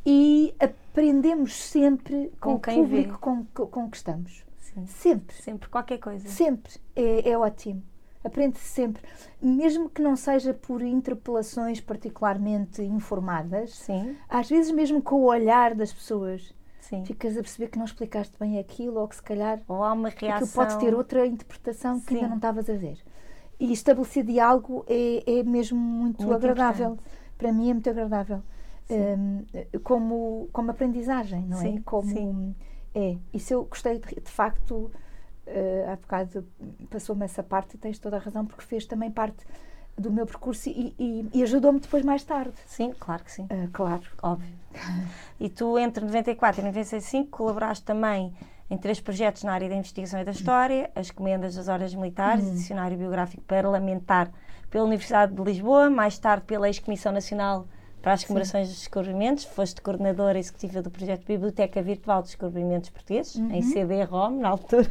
e aprendemos sempre com, Com o quem vê. público com, com, que estamos. Sim. Sempre, Sempre qualquer coisa. sempre. É, é ótimo. Aprende-se sempre. Mesmo que não seja por interpelações particularmente informadas, Sim, às vezes mesmo com o olhar das pessoas, sim. ficas a perceber que não explicaste bem aquilo ou que se calhar Ou há uma aquilo reação. pode ter outra interpretação que Sim. ainda não estavas a ver. E estabelecer diálogo é, é mesmo muito, Muito agradável. Para mim é muito agradável. Hum, como, como aprendizagem, não Sim, é? Como, sim. É. Isso eu gostei de, de facto. Uh, há bocado passou-me essa parte e tens toda a razão, porque fez também parte do meu percurso e, e- e ajudou-me depois mais tarde. Sim, claro que sim. Uh, claro. Óbvio. E tu, entre 94 e 95, colaboraste também em três projetos na área da investigação e da história, as Comendas das Horas Militares, Uhum. Dicionário Biográfico Parlamentar pela Universidade de Lisboa, mais tarde pela Ex-Comissão Nacional para as Comemorações dos Descobrimentos, foste coordenadora executiva do projeto Biblioteca Virtual de Descobrimentos Portugueses, Uhum. em CD-ROM, na altura.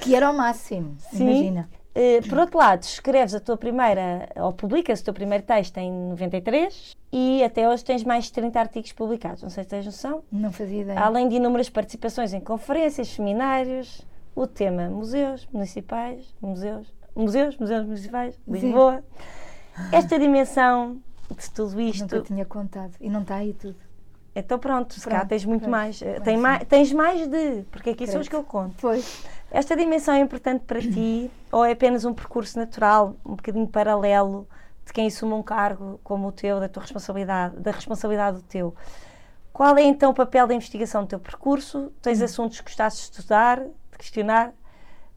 Que era o máximo, Sim. imagina. Eh, por outro lado, escreves a tua primeira, ou publicas o teu primeiro texto em 93 e até hoje tens mais de 30 artigos publicados, não sei se tens noção. Não fazia ideia. Além de inúmeras participações em conferências, seminários, o tema museus municipais, museus, museus, museus municipais, Sim. Lisboa. Esta dimensão de tudo Nunca isto, tinha contado. E não está aí tudo. então pronto, se cá Pronto, tens muito pois, mais. Eh, Tem sim. mais. Tens mais de, porque aqui são os que eu conto. Pois. Esta dimensão é importante para ti ou é apenas um percurso natural, um bocadinho paralelo de quem assume um cargo como o teu, da tua responsabilidade, da responsabilidade do teu? Qual é então o papel da investigação no teu percurso? Tens Hum. assuntos que gostasses de estudar, de questionar?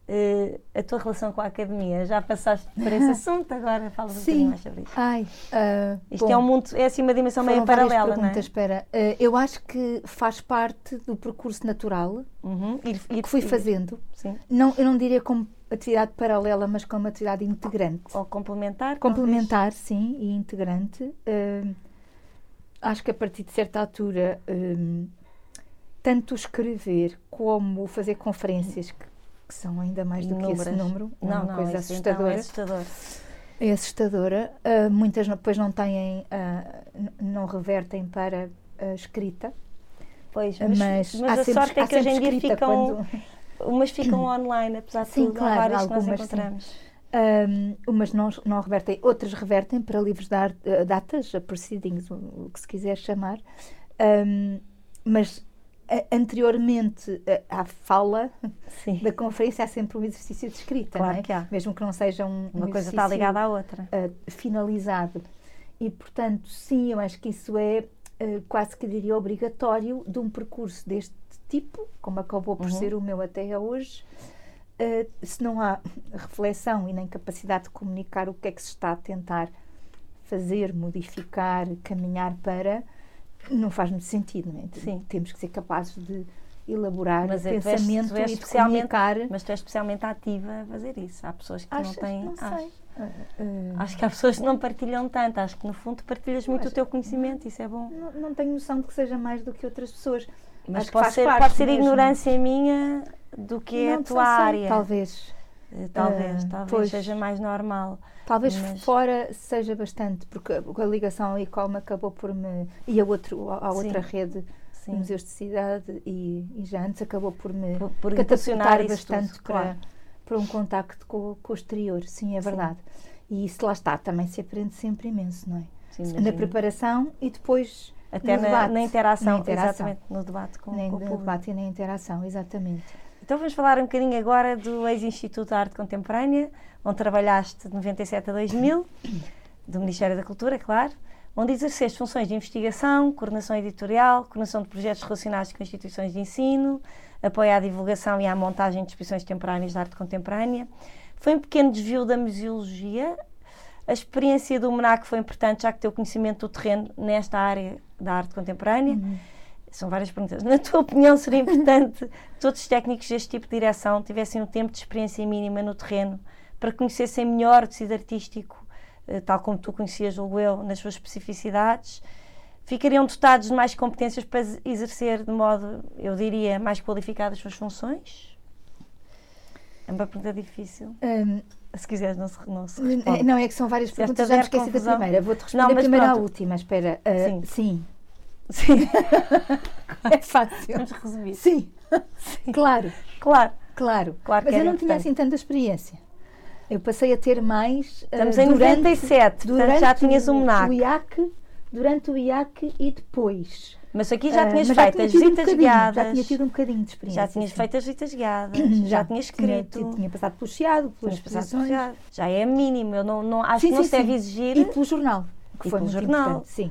Eh, a tua relação com a academia? Já passaste por esse assunto, agora fala um bocadinho Sim. mais sobre isso. Ai, ah, Isto bom, é um mundo, é assim uma dimensão meio paralela, não é? espera. Ah, eu acho que faz parte do percurso natural Uhum. Ir- ir- que fui ir- fazendo. Sim. Não, eu não diria como atividade paralela, mas como atividade integrante. Ou complementar? Complementar, sim, e integrante. Ah, acho que a partir de certa altura, ah, tanto escrever como fazer conferências, que, que são ainda mais do que esse Inúmeras. número, é Não, uma não, coisa isso então assustadora. é assustador. É assustadora. Ah, muitas depois não têm, ah, n- não revertem para a escrita, Pois, mas, mas, mas há a sempre, sorte é que hoje em dia ficam, quando- umas ficam online, apesar de Sim, tudo, claro, há várias que nós algumas sim. encontramos. Ahm, umas não, não revertem, outras revertem para livros de datas, a proceedings, o, o que se quiser chamar. Ahm, mas anteriormente à fala Sim, da conferência há sempre um exercício de escrita, Claro é? que há. mesmo que não seja um, uma um coisa está ligada à outra. eh, finalizado. E, portanto, sim, eu acho que isso é eh, quase que diria obrigatório de um percurso deste tipo, como acabou por Uhum. ser o meu até hoje. Eh, se não há reflexão e nem capacidade de comunicar o que é que se está a tentar fazer, modificar, caminhar para, não faz muito sentido, não é? Sim. Temos que ser capazes de elaborar Mas é, tu és- pensamento tu és e de comunicar. Mas tu és especialmente ativa a fazer isso. Há pessoas que Achas? não têm. Não acho. sei. Eh, eh, Acho que há pessoas que não partilham tanto. Acho que no fundo partilhas muito Acho- o teu conhecimento, isso é bom. não, não tenho noção de que seja mais do que outras pessoas. Mas Acho pode ser, pode ser ignorância minha do que é a Não tua sei, área. Talvez. Eh, Talvez, Ah, talvez pois. seja mais normal. Talvez Mas- fora seja bastante, porque a ligação ao ICOM acabou por me. e a, outro, a Sim. outra rede Sim. de museus de cidade e, e já antes acabou por me Por, por catapultar bastante tudo, para, claro. para um contacto com, com o exterior. Sim, é verdade. E isso lá está, também se aprende sempre imenso, não é? Sim, Na preparação e depois Até no na, debate. na interação, Na interação. exatamente, no debate com, Nem com o no público. debate e na interação, exatamente. Então vamos falar um bocadinho agora do ex-Instituto de Arte Contemporânea, onde trabalhaste de 97 a 2000, do Ministério da Cultura, claro, onde exerceste funções de investigação, coordenação editorial, coordenação de projetos relacionados com instituições de ensino, apoio à divulgação e à montagem de exposições temporáneas de arte contemporânea. Foi um pequeno desvio da museologia. A experiência do MNAC foi importante, já que teu conhecimento do terreno nesta área da arte contemporânea. São várias perguntas. Na tua opinião, seria importante que todos os técnicos deste tipo de direção tivessem um tempo de experiência mínima no terreno para conhecessem melhor o tecido artístico, eh, tal como tu conhecias, julgo eu, nas suas especificidades? Ficariam dotados de mais competências para exercer de modo, eu diria, mais qualificado as suas funções? É uma pergunta difícil. Hum, Se quiseres, não se, não se responde. Não, é que são várias perguntas, já me esqueci da confusão- primeira. Vou-te responder Não, mas primeiro à pronto. última, espera. Ah, Sim. sim. Sim, É fácil. vamos resumir. Sim. Claro, Claro, claro. Claro que Mas eu não tinha assim tanta experiência. Eu passei a ter mais. ah, estamos em durante, 97, portanto já tinhas um o MNAC. IAC, durante o IAC e depois. Mas aqui já Ah, tinhas já feito tinha as um visitas bocadinho, guiadas. Já tinha tido um bocadinho de experiência. Já tinhas sim. feito as visitas guiadas, já tinhas escrito. Tinha, tinha passado pelo Chiado, pelas exposições. já, já é mínimo, eu não, não, acho Sim, que não sim, se deve sim. exigir. E pelo jornal, que E foi pelo jornal. Sim,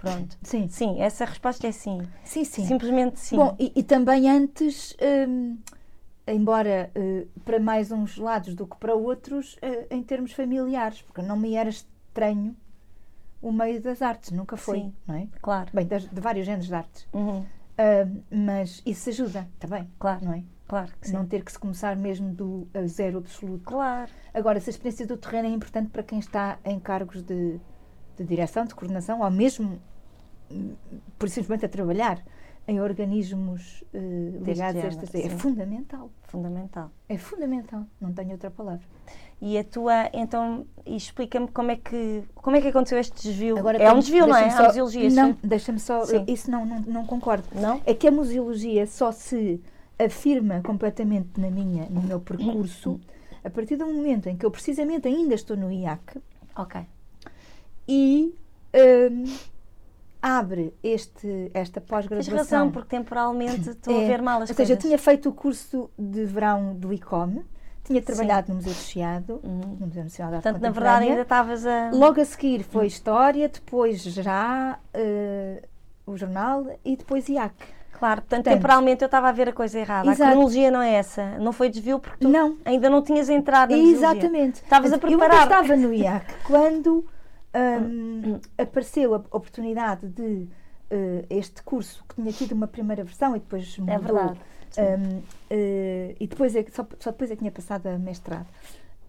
Pronto. sim. Sim, essa resposta é sim. Sim, sim. Simplesmente sim. Bom, e, e também antes, hum, embora eh, para mais uns lados do que para outros, eh, em termos familiares, porque não me era estranho o meio das artes, nunca foi, Sim. não é? Claro. Bem, das- de vários géneros de artes. Uhum, Ah, mas isso ajuda também, Claro. não é? Claro que sim. Não ter que se começar mesmo do zero absoluto. Claro. Agora, se a experiência do terreno é importante para quem está em cargos de, de direção, de coordenação, ou mesmo, por simplesmente a trabalhar em organismos eh, ligados a estas, é fundamental. Fundamental. É fundamental, não tenho outra palavra. E a tua, então, explica-me como é que como é que aconteceu este desvio? Agora é um tem- desvio, não é? só- museologia. Não, deixa-me só. Sim. Isso não, não, não concordo. Não? É que a museologia só se afirma completamente na minha, no meu percurso a partir do momento em que eu precisamente ainda estou no IAC Ok. e hum, abre este, esta Tens pós-graduação. razão, porque temporalmente estou a É, ver mal as Ou seja, eu coisas. tinha feito o curso de verão do ICOM, tinha trabalhado no Museu do Chiado, Uhum. no Museu Nacional de Arte Portanto, na verdade, ainda estavas a. Logo a seguir foi História, depois já eh, o jornal e depois IAC. Claro, portanto, Portanto- temporalmente eu estava a ver a coisa errada. Exato. A cronologia não é essa. Não foi desvio porque tu Não. ainda não tinhas entrado na. Exatamente. Estavas a Eu preparar. ainda estava no IAC quando hum, apareceu a oportunidade de eh, este curso, que tinha tido uma primeira versão e depois mudou. É verdade. Sim. hum, eh, e depois é, só, só depois é que tinha passado a mestrado.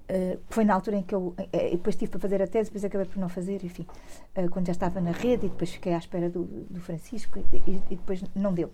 Eh, foi na altura em que eu depois tive para fazer a tese, depois acabei por não fazer, enfim, quando já estava na rede e depois fiquei à espera do, do Francisco e, e- e depois não deu.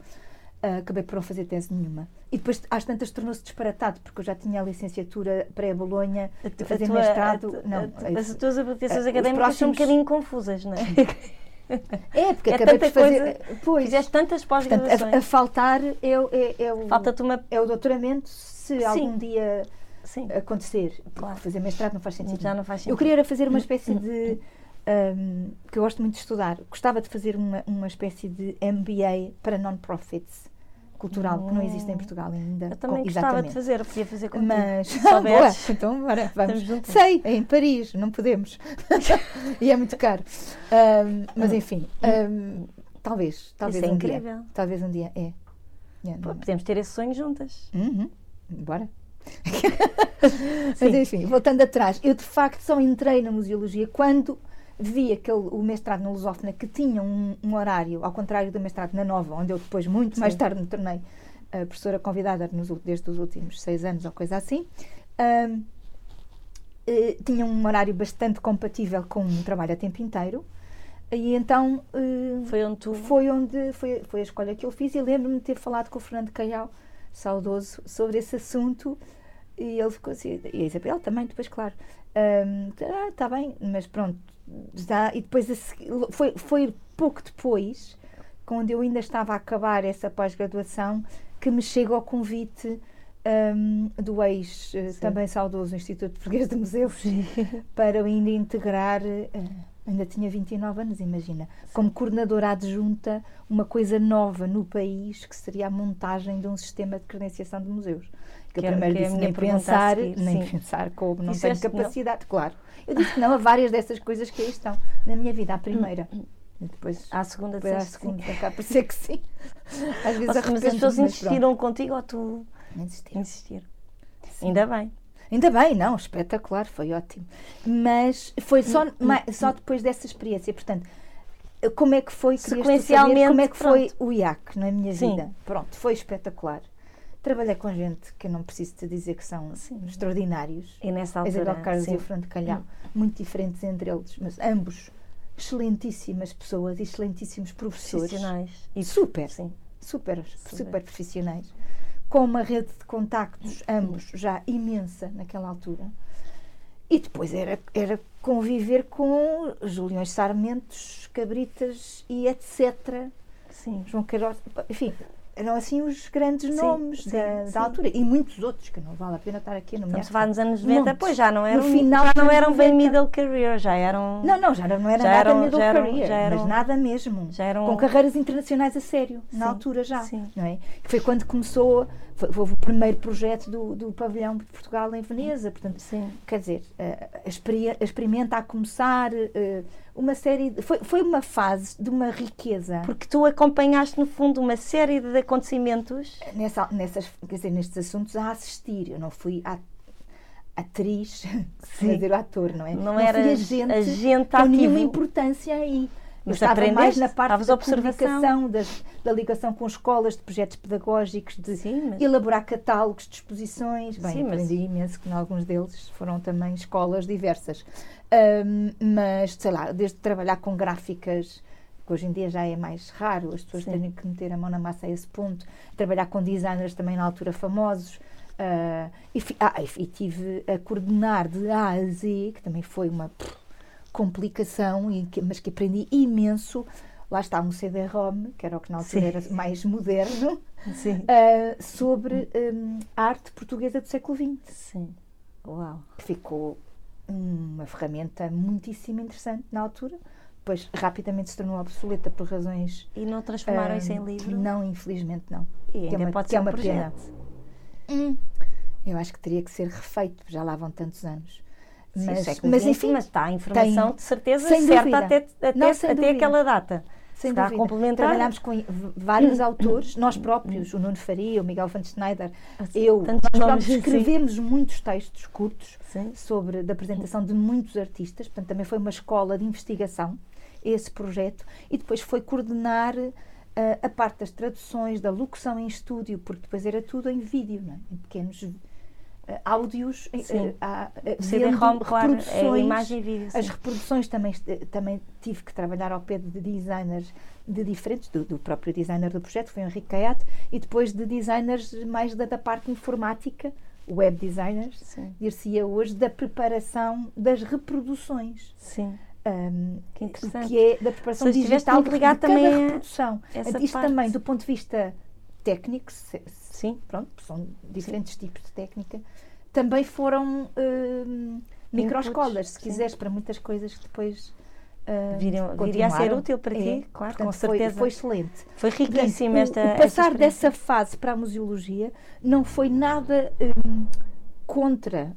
Ah, acabei por não fazer tese nenhuma. E depois, às tantas, tornou-se disparatado, porque eu já tinha a licenciatura pré-Bolonha, A fazer tua- mestrado. a não, a é- as tuas habilitações os académicas são um próximos- bocadinho confusas, não é? é, porque é acabei por fazer. Pois, Fizeste tantas portanto, a, pós-graduações. faltar é, o- é, é o, Falta-te uma. é o doutoramento, se Sim. algum dia Sim, acontecer. Claro. fazer mestrado não faz sentido. já não faz sentido. Eu queria era fazer uma espécie de. hum, que eu gosto muito de estudar. Gostava de fazer uma, uma espécie de MBA para non-profits cultural, que não existe em Portugal ainda. Eu também Com- gostava de fazer, eu podia fazer contigo. Mas, boa, então bora, vamos. Sei, é em Paris, não podemos. e é muito caro. Ahm, mas enfim, ahm, talvez, talvez Isso é um incrível. dia. Talvez um dia, é. É, Pô, podemos ter esse sonho juntas. Uhum, Bora. Mas enfim, voltando atrás, eu de facto só entrei na museologia quando vi aquele, o mestrado na Lusófona que tinha um, um horário, ao contrário do mestrado na Nova, onde eu depois, muito mais Sim. tarde, me tornei a professora convidada nos, desde os últimos seis anos ou coisa assim. eh, tinha um horário bastante compatível com um trabalho a tempo inteiro. E então eh, Foi onde tu. foi onde foi, foi a escolha que eu fiz e lembro-me de ter falado com o Fernando Caial, saudoso, sobre esse assunto e ele ficou assim, e a Isabel também, depois, claro, hum, ah, está bem, mas pronto, já, e depois a foi, foi pouco depois, quando eu ainda estava a acabar essa pós-graduação, que me chega o convite hum, do ex, eh, Sim. também saudoso Instituto Português de Museus, para eu ainda integrar, eh, ainda tinha 29 anos, imagina, como coordenadora adjunta, uma coisa nova no país, que seria a montagem de um sistema de credenciação de museus. Que eu Que primeiro que a disse nem a pensar, nem sim. pensar como, não tenho que não. capacidade, claro. Eu disse que não a várias dessas coisas que aí estão na minha vida, à primeira. E depois, À segunda, depois à sim. segunda, por ser que sim. Às vezes seja, Mas as pessoas insistiram contigo ou tu insistiram. insistiram? Ainda bem. Ainda bem, não, espetacular, foi ótimo. Mas foi só, Hum, ma- só depois dessa experiência. Portanto, como é que foi, Sequencialmente, como é que foi pronto. o IAC na minha Sim. vida? Pronto, foi espetacular. Trabalhei com gente que eu não preciso te dizer que são Sim. extraordinários. E nessa altura. Isabel Carlos sim. Hum. e o Fernando Calhau, muito diferentes entre eles, mas ambos excelentíssimas pessoas, excelentíssimos professores, Profissionais. E super, Sim. super, Super. super profissionais, com uma rede de contactos, ambos já imensa naquela altura. E depois era, era conviver com Juliões Sarmentos, Cabritas e etc. Sim. João Queiroz, enfim, eram assim os grandes Sim, nomes sim, da, sim. da altura. E muitos outros, que não vale a pena estar aqui nomear. Estamos a falar nos anos 90, Montes. pois já não eram, No final já não eram bem 90. middle career, já eram. Não, não, já não era Já nada eram- middle já career, já eram- mas nada mesmo. já eram- Com carreiras internacionais a sério, na altura já. sim. Não é? Que foi quando começou, houve o primeiro projeto do, do pavilhão de Portugal em Veneza, portanto, Sim. quer dizer, eh, a experimenta a começar, eh, uma série, de- foi, foi uma fase de uma riqueza. Porque tu acompanhaste, no fundo, uma série de acontecimentos. nessa, nessas, quer dizer, nestes assuntos a assistir. Eu não fui a, atriz, Sim. o ator, não é? Não fui eras agente, agente com nenhuma importância aí. Mas estava mais na parte da observação. das- da ligação com escolas, de projetos pedagógicos, de Sim, mas- elaborar catálogos de exposições. Bem, Sim, mas- aprendi imenso que em alguns deles foram também escolas diversas. Ahm, mas, sei lá, desde trabalhar com gráficas, que hoje em dia já é mais raro, as pessoas Sim. terem que meter a mão na massa a esse ponto, trabalhar com designers também na altura famosos. ah, e, ah, e, tive a coordenar de A a Z, que também foi uma complicação, e que- mas que aprendi imenso. Lá está um CD-ROM, que era o que na altura Sim. era mais moderno, ah, sobre hum, a arte portuguesa do século XX, Sim. Uau. que ficou uma ferramenta muitíssimo interessante na altura. Depois rapidamente se tornou obsoleta por razões. E não transformaram isso em livro? Não, infelizmente não. E que é ainda uma- pode que ser é um uma projeto. Hum, eu acho que teria que ser refeito, já lá vão tantos anos. Sim, Mas, século mas XX, enfim, mas está a informação tem- de certeza certa dúvida. até, até, Não, até dúvida. aquela data. Sem Está a dúvida. complementar. Trabalhámos com vários autores, nós próprios, o Nuno Faria, o Miguel Van Schneider, Assim, eu, nós próprios sim. escrevemos muitos textos curtos Sim. sobre da apresentação de muitos artistas, portanto também foi uma escola de investigação esse projeto e depois foi coordenar eh, a parte das traduções, da locução em estúdio, porque depois era tudo em vídeo, não é? em pequenos áudios, eh, Sim. eh, CD-ROM, vendo claro, é imagem e vídeo. As reproduções também, eh, também tive que trabalhar ao pé de designers de diferentes, do, do próprio designer do projeto, foi o Henrique Caiate, e depois de designers mais da, da parte informática, web designers, dir-se-ia hoje, da preparação das reproduções. Sim. Um, Que interessante. que é da preparação digital ligado também a reprodução. Isto parte. também, do ponto de vista técnico, se- Sim. pronto, são diferentes tipos de técnica, também foram hum, microescolas, se sim. quiseres, para muitas coisas que depois hum, Viriam- viria a ser útil para ti, É, claro, portanto, com foi- certeza. Foi, excelente. Foi Portanto, riquíssimo o- esta. o esta passar experiência. dessa fase para a museologia não foi nada hum, contra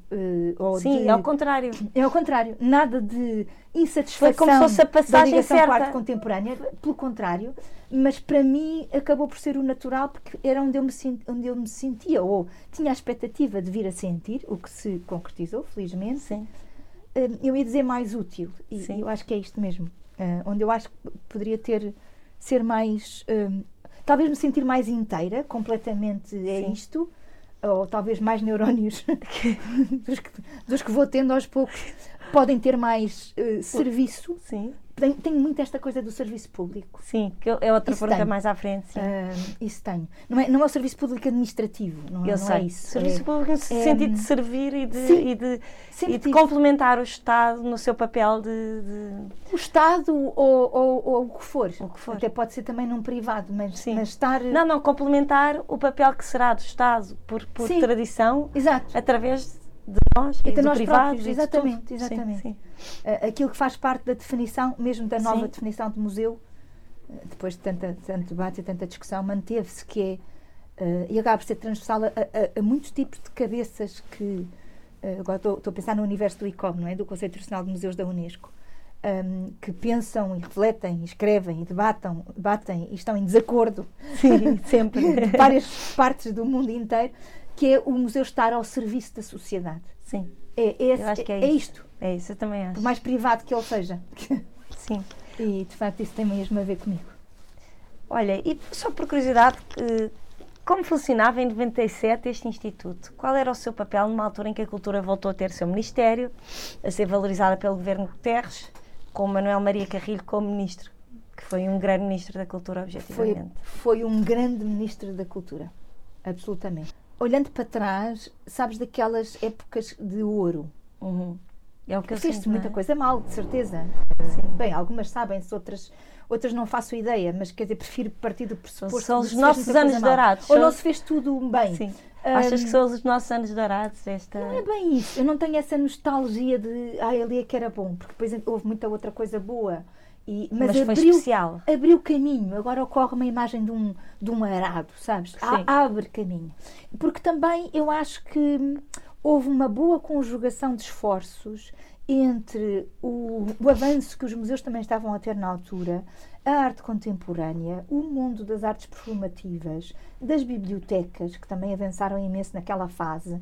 ou Sim, de- ao contrário. é ao contrário, nada de insatisfação Foi como se fosse a passagem certa. arte contemporânea, pelo contrário, mas para mim acabou por ser o natural porque era onde eu me, onde eu me sentia ou tinha a expectativa de vir a sentir, o que se concretizou, felizmente. Sim. Hum, Eu ia dizer mais útil, e Sim. eu acho que é isto mesmo, ah, onde eu acho que poderia ter, ser mais, talvez me sentir mais inteira, completamente é Sim. isto, ou talvez mais neurónios dos, que, dos que vou tendo aos poucos, podem ter mais eh, serviço. Sim. Tenho, tenho muito esta coisa do serviço público. Sim, que é outra Isso pergunta tenho. mais à frente. Ah, isso tenho. Não é, não é o serviço público administrativo, não, é- Eu não sei. é isso. Serviço É- público no sentido de servir e de, Sim. e de, e de complementar o Estado no seu papel de. de- O Estado ou, ou, ou o que for. O que for. Até pode ser também num privado, mas, Sim. mas estar. Não, não, complementar o papel que será do Estado por, por Sim. tradição Exato. através de nós de do nós privado. próprios, exatamente, tudo. Sim, exatamente. sim. Ah, aquilo que faz parte da definição, mesmo da nova Sim. definição de museu, ah, depois de tanta, tanto debate e tanta discussão, manteve-se que é, ah, e acaba por ser transversal a, a- a muitos tipos de cabeças que, ah, agora estou estou a pensar no universo do ICOM, não é? do Conselho Internacional de Museus da Unesco, ahm, que pensam e refletem, e escrevem e debatam, batem e estão em desacordo Sim, sempre. de várias partes do mundo inteiro, que é o museu estar ao serviço da sociedade. Sim, É, é, acho que é, é isto, É isso, eu também por acho. mais privado que ele seja. Sim. E de facto isso tem mesmo a ver comigo. Olha, e só por curiosidade, eh, como funcionava em 97 este Instituto? Qual era o seu papel numa altura em que a cultura voltou a ter seu ministério, a ser valorizada pelo governo Guterres, com Manuel Maria Carrilho como ministro, que foi um grande ministro da cultura, Foi, objetivamente? foi um grande ministro da cultura, absolutamente. Olhando para trás, sabes daquelas épocas de ouro. Uhum. É o que eu não muita é? coisa mal, de certeza. Sim. Bem, algumas sabem-se, outras, outras não faço ideia, mas quer dizer, prefiro partir do pressuposto São os nossos anos dourados, Ou não se fez tudo bem. Sim. Hum, Achas que são os nossos anos dourados? Esta... Não é bem isso. Eu não tenho essa nostalgia de ai, ali é que era bom, porque depois houve muita outra coisa boa. E, mas Mas foi abriu, especial. abriu caminho. Agora ocorre uma imagem de um, de um arado, sabes? A- abre caminho. Porque também eu acho que houve uma boa conjugação de esforços entre o, o avanço que os museus também estavam a ter na altura, a arte contemporânea, o mundo das artes performativas, das bibliotecas, que também avançaram imenso naquela fase,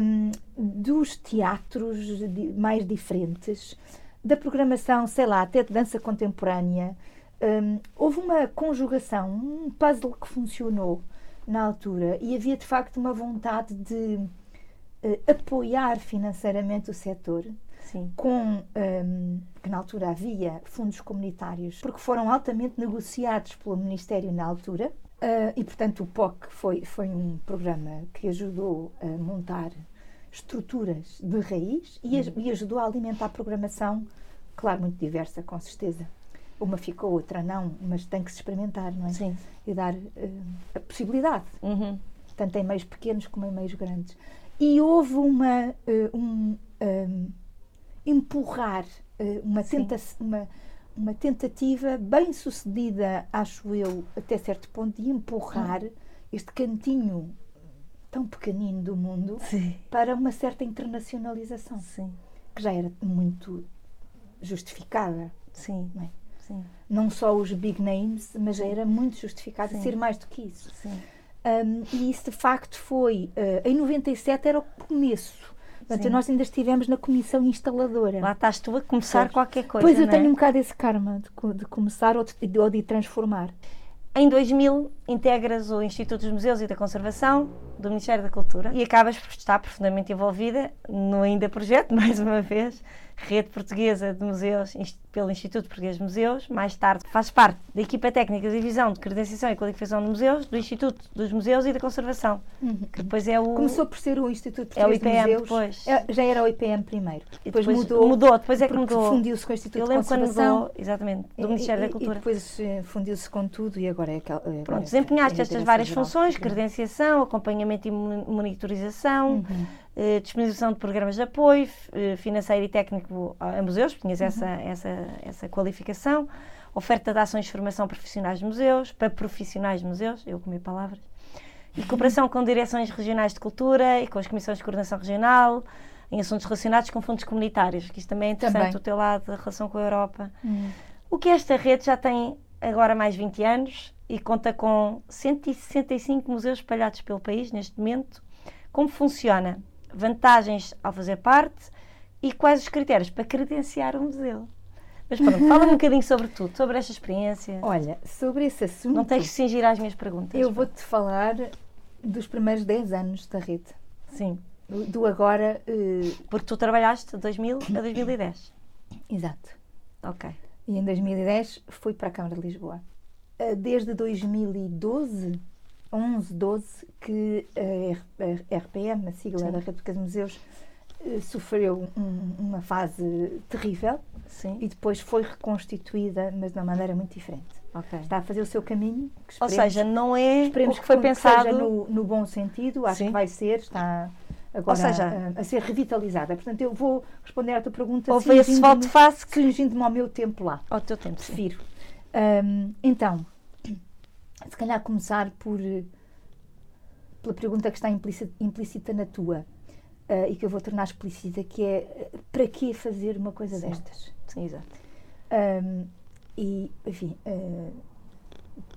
hum, dos teatros mais diferentes, da programação, sei lá, até de dança contemporânea. Hum, houve uma conjugação, um puzzle que funcionou na altura e havia de facto uma vontade de eh, apoiar financeiramente o setor Sim. com hum, que na altura havia fundos comunitários porque foram altamente negociados pelo Ministério na altura Ah, e portanto o POC foi foi um programa que ajudou a montar estruturas de raiz e, aj- e ajudou a alimentar a programação claro muito diversa com certeza uma ficou outra não mas tem que se experimentar não é Sim. e dar eh, a possibilidade Uhum. tanto em meios pequenos como em meios grandes. E houve uma, eh, um, um, empurrar, eh, uma, tenta uma, uma tentativa bem sucedida, acho eu, até certo ponto, de empurrar este cantinho tão pequenino do mundo Sim. para uma certa internacionalização, Sim. que já era muito justificada. Sim. Não, é? Sim. não só os big names, mas já era muito justificada ser mais do que isso. Um, e isso de facto foi eh, em 97 era o começo. Portanto, Sim. nós ainda estivemos na comissão instaladora. Lá estás tu a começar Sabes? qualquer coisa. pois eu é? tenho um bocado esse karma de, de começar ou de, ou de transformar. Em 2000, integras o Instituto dos Museus e da Conservação do Ministério da Cultura e acabas por estar profundamente envolvida no ainda projeto, mais uma vez, Rede Portuguesa de Museus pelo Instituto Português de Museus. Mais tarde faz parte da equipa técnica de divisão de credenciação e qualificação de museus do Instituto dos Museus e da Conservação, que depois é o... Começou por ser o Instituto É o Português de IPM Museus. depois. É, já era o IPM primeiro. Depois, depois mudou. Mudou, depois é que mudou. fundiu-se com o Instituto Eu de lembro quando Conservação. mudou, exatamente, do E- Ministério e, da Cultura. E depois eh, fundiu-se com tudo e agora é aquela. agora Pronto, é- desempenhaste estas várias Geral. funções, credenciação, acompanhamento e mon- monitorização, Uhum. eh, disponibilização de programas de apoio, eh, financeiro e técnico a a museus, tinhas Uhum. essa, essa, essa qualificação, oferta de ações de formação profissionais de museus, para profissionais de museus, eu comi palavras, e cooperação com direções regionais de cultura e com as comissões de coordenação regional, em assuntos relacionados com fundos comunitários, que isto também é interessante, Também. o teu lado da relação com a Europa. Hum. O que esta rede já tem agora mais 20 anos e conta com 165 museus espalhados pelo país neste momento. Como funciona? Vantagens ao fazer parte e quais os critérios para credenciar o museu? Mas pronto, fala um bocadinho sobre tudo, sobre esta experiência. Olha, sobre esse assunto. Não tens que cingir às minhas perguntas. Eu vou-te falar dos primeiros 10 anos da rede. Sim, Do agora. eh, porque tu trabalhaste de 2000 a 2010. exato. Ok. E em 2010 fui para a Câmara de Lisboa. Eh, Desde 2012, 11, 12, que a RPM, a sigla Sim. da Rede de Museus, eh, sofreu um- uma fase terrível Sim. e depois foi reconstituída, mas de uma maneira muito diferente. Ok. Está a fazer o seu caminho. Ou esperemos- seja, não é esperemos o que foi que pensado. seja no, no bom sentido, acho Sim. que vai ser, está agora seja- a, a ser revitalizada. Portanto, eu vou responder à tua pergunta Houve esse volte face que... cingindo-me ao meu tempo lá. ao teu tempo. Sim. Ahm, então, se calhar começar por pela pergunta que está implícita, implícita na tua ah, e que eu vou tornar explícita, que é para que fazer uma coisa Sim. destas? Sim, exato. Ahm, e, enfim, ah,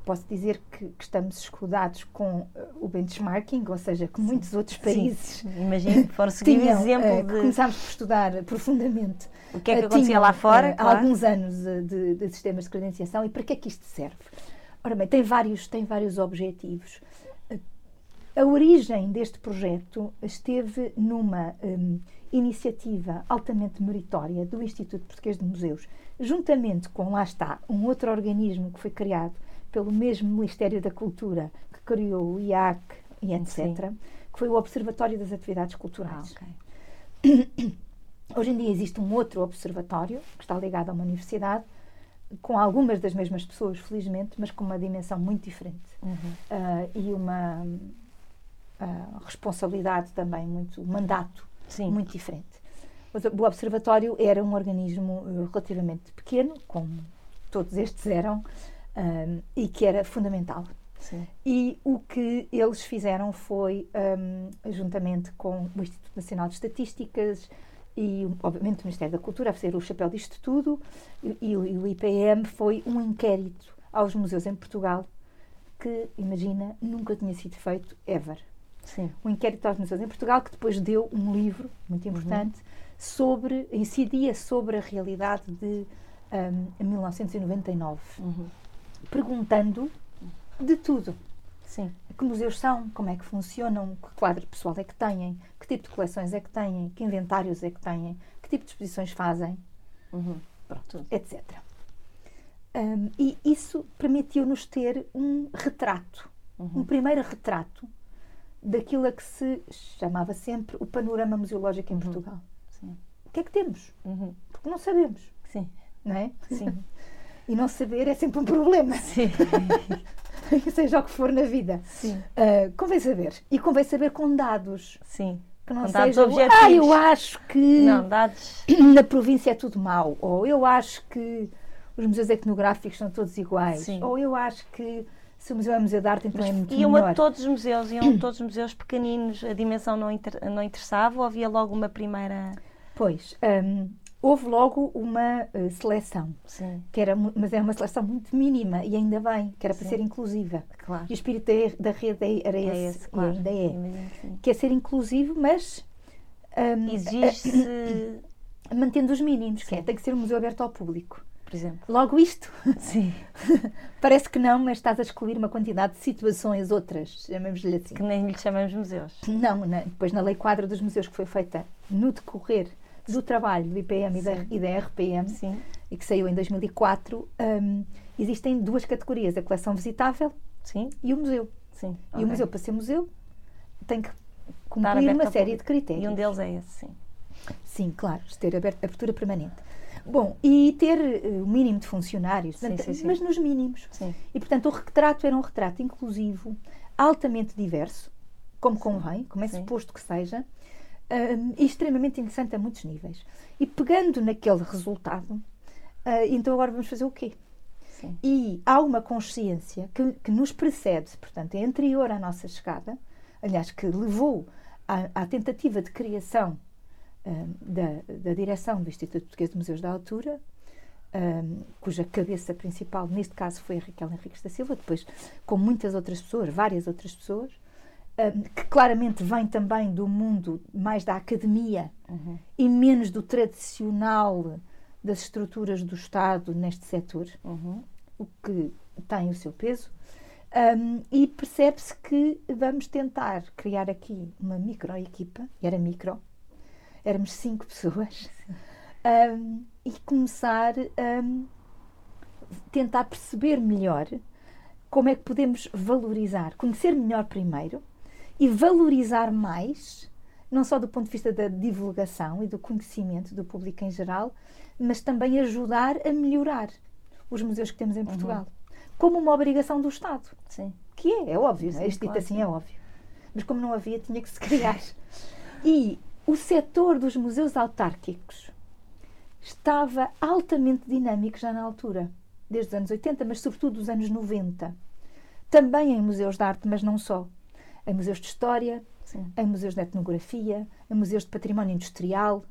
posso dizer que, que estamos escudados com ah, o benchmarking, ou seja, que muitos outros países Sim, imagino, foram seguir o tinham, exemplo que de. começámos por estudar profundamente O que é que eh, acontecia tinham, lá fora, eh, Há claro. alguns anos de, de sistemas de credenciação e para que é que isto serve? Ora bem, tem vários, tem vários objetivos. A origem deste projeto esteve numa hum, iniciativa altamente meritória do Instituto Português de Museus, juntamente com, lá está, um outro organismo que foi criado pelo mesmo Ministério da Cultura, que criou o IAC e etc., Sim. que foi o Observatório das Atividades Ah, Culturais. Hoje em dia existe um outro observatório que está ligado a uma universidade, com algumas das mesmas pessoas, felizmente, mas com uma dimensão muito diferente Uhum. Ah, e uma ah, responsabilidade também muito, um mandato Sim. muito diferente. O observatório era um organismo eh, relativamente pequeno, como todos estes eram, ah, e que era fundamental. Sim. E o que eles fizeram foi, hum, juntamente com o Instituto Nacional de Estatísticas e, obviamente, o Ministério da Cultura, a fazer o chapéu disto tudo, e, e o- e o IPM, foi um inquérito aos museus em Portugal que, imagina, nunca tinha sido feito, ever. Sim. Um inquérito aos museus em Portugal que depois deu um livro muito importante sobre, incidia sobre a realidade de hum, 1999, Uhum. perguntando de tudo. Sim. Que museus são? Como é que funcionam? Que quadro pessoal é que têm? Que tipo de coleções é que têm? Que inventários é que têm? Que tipo de exposições fazem? Uhum. Pronto. Etc. Hum, e isso permitiu-nos ter um retrato, um primeiro retrato daquilo a que se chamava sempre o panorama museológico em Portugal. Sim. O que é que temos? Uhum. Porque não sabemos, Sim. não é? Sim. E não saber é sempre um problema, Sim. seja o que for na vida. Sim. Ah, convém saber. E convém saber com dados. Sim. Que não Com dados seja, objetivos. ah, eu acho que Não, dados. na província é tudo mau, ou eu acho que os museus etnográficos são todos iguais, Sim. ou eu acho que se o museu é museu de arte então é muito Iam a todos os museus, iam a todos os museus pequeninos, a dimensão não, inter- não interessava ou havia logo uma primeira. Pois, hum, houve logo uma eh, seleção, Sim, que era, mas é uma seleção muito mínima e ainda bem, que era para Sim. ser inclusiva. claro. E o espírito da, da rede era É esse, esse, e claro. ainda é. Imagino que sim. É ser inclusivo, mas hum, Exige-se, mantendo os mínimos, que é, Sim. tem que ser um museu aberto ao público. por exemplo. Logo isto, Sim. parece que não, mas estás a excluir uma quantidade de situações outras, chamemos-lhe assim. Que nem lhe chamamos museus. Não, na- depois na Lei Quadra dos Museus que foi feita no decorrer do trabalho do IPM e da, e da RPM Sim. e que saiu em 2004, hum, existem duas categorias, a coleção visitável Sim. e o museu. Sim. E ok. o museu, para ser museu, tem que cumprir uma série de critérios. E um deles é esse, sim. Sim, claro, ter aberto- abertura permanente. Bom, e ter eh, o mínimo de funcionários, Sim, portanto, sim, sim. mas nos mínimos. E, portanto, o retrato era um retrato inclusivo, altamente diverso, como convém, como é suposto que seja, e extremamente interessante a muitos níveis. E pegando naquele resultado, ah, então agora vamos fazer o quê? Sim. E há uma consciência que, que nos precede, portanto, é anterior à nossa chegada, aliás, que levou à, à tentativa de criação hum, da, da direção do Instituto Português de Museus da Altura, cuja cabeça principal, neste caso, foi a Raquel Henriques da Silva, depois com muitas outras pessoas, várias outras pessoas, hum, que claramente vem também do mundo mais da academia Uhum. e menos do tradicional das estruturas do Estado neste setor Uhum. o que tem o seu peso. Um, e percebe-se que vamos tentar criar aqui uma micro-equipa, era micro, éramos cinco pessoas, um, e começar a tentar perceber melhor como é que podemos valorizar, conhecer melhor primeiro e valorizar mais, não só do ponto de vista da divulgação e do conhecimento do público em geral, mas também ajudar a melhorar os museus que temos em Portugal. Como uma obrigação do Estado. Sim. Que é, é óbvio, é? Sim, dito claro, assim sim. é óbvio. Mas como não havia, tinha que se criar. E o setor dos museus autárquicos estava altamente dinâmico já na altura, desde os anos 80, mas sobretudo dos anos 90. Também em museus de arte, mas não só. Em museus de história, Sim. em museus de etnografia, em museus de património industrial,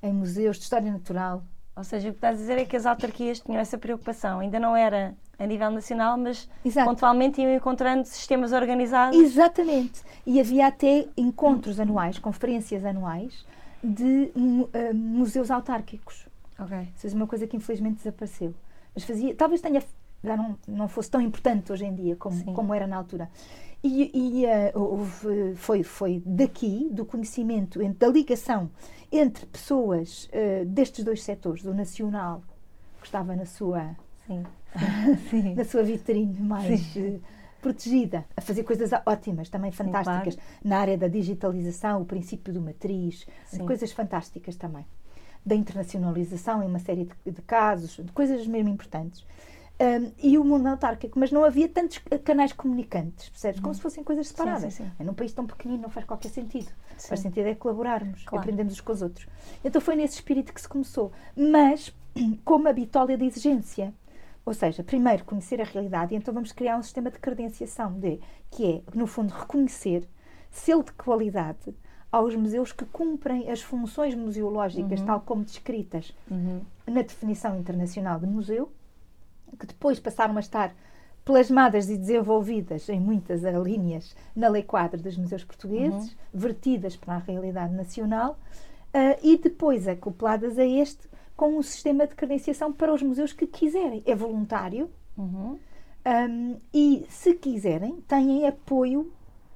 em museus de história natural. Ou seja, o que estás a dizer é que as autarquias tinham essa preocupação. Ainda não era a nível nacional, mas Exato. pontualmente iam encontrando sistemas organizados. Exatamente. E havia até encontros anuais, conferências anuais de eh, museus autárquicos. Ok. Fez uma coisa que infelizmente desapareceu. Mas fazia, talvez tenha, já não, não fosse tão importante hoje em dia como, Sim. como era na altura. E, e eh, houve- foi, foi daqui, do conhecimento, en- da ligação entre pessoas eh, destes dois setores, do nacional, que estava na sua, Sim. Sim. na sua vitrine mais eh, protegida, a fazer coisas ótimas, também fantásticas, na área da digitalização, o princípio do matriz, coisas fantásticas também. Da internacionalização em uma série de, de casos, de coisas mesmo importantes. Um, e o mundo autárquico, mas não havia tantos canais comunicantes, percebes? Como se fossem coisas separadas. Uhum. sim, sim. É, Num país tão pequenino não faz qualquer sentido. Sim. Faz sentido é colaborarmos, Claro. aprendemos uns com os outros. Então foi nesse espírito que se começou, mas com uma bitólia de exigência. Ou seja, primeiro conhecer a realidade e então vamos criar um sistema de credenciação, de, que é, no fundo, reconhecer selo de qualidade aos museus que cumprem as funções museológicas, tal como descritas Uhum. na definição internacional de museu, que depois passaram a estar plasmadas e desenvolvidas em muitas linhas na Lei Quadro dos Museus Portugueses, vertidas para a realidade nacional, eh, e depois acopladas a este com um sistema de credenciação para os museus que quiserem. É voluntário Uhum. um, e, se quiserem, têm apoio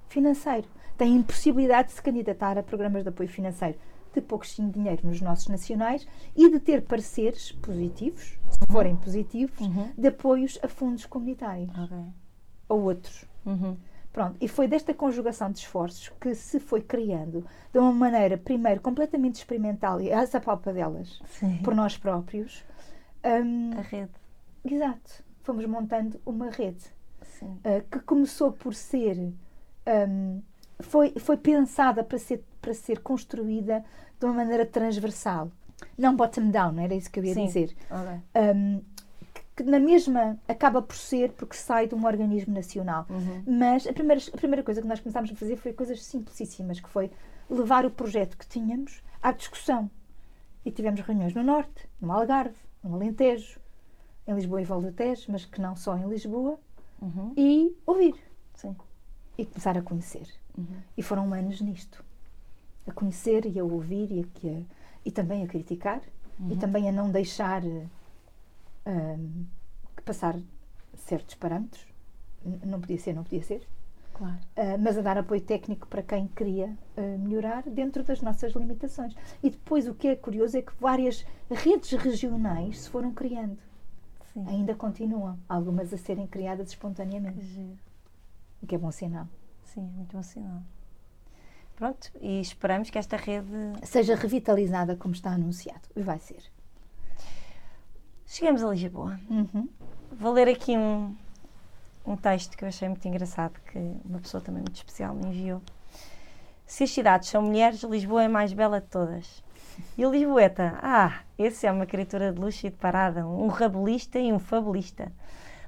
financeiro. Têm possibilidade de se candidatar a programas de apoio financeiro de pouquinho dinheiro nos nossos nacionais e de ter pareceres positivos, forem positivos, Uhum. de apoios a fundos comunitários Ok. ou outros. Uhum. Pronto, e foi desta conjugação de esforços que se foi criando de uma maneira, primeiro, completamente experimental e às apalpadelas Sim. por nós próprios. um, A rede. exato, fomos montando uma rede. Uh, que começou por ser um, foi, foi pensada para ser, para ser construída de uma maneira transversal, não bottom-down, era isso que eu ia Sim. dizer. Ok. Um, que, na mesma acaba por ser porque sai de um organismo nacional. Uhum. Mas a primeira, a primeira coisa que nós começámos a fazer foi coisas simplicíssimas, que foi levar o projeto que tínhamos à discussão. E tivemos reuniões no Norte, no Algarve, no Alentejo, em Lisboa e Val do Tejo, mas que não só em Lisboa, Uhum. e ouvir Sim. e começar a conhecer. Uhum. E foram anos nisto. A conhecer e a ouvir e, a- e também a criticar Uhum. e também a não deixar que passar certos parâmetros. Não podia ser, não podia ser. Claro. Ah, mas a dar apoio técnico para quem queria ah, melhorar dentro das nossas limitações. E depois o que é curioso é que várias redes regionais se foram criando. Sim. Ainda continuam, algumas a serem criadas espontaneamente, o que é bom sinal. Sim, muito bom sinal. Pronto, e esperamos que esta rede. Seja revitalizada como está anunciado. E vai ser. Chegamos a Lisboa. Uhum. Vou ler aqui um, um texto que eu achei muito engraçado, que uma pessoa também muito especial me enviou. Se as cidades são mulheres, Lisboa é a mais bela de todas. E o Lisboeta, ah, esse é uma criatura de luxo e de parada, um rabulista e um fabulista.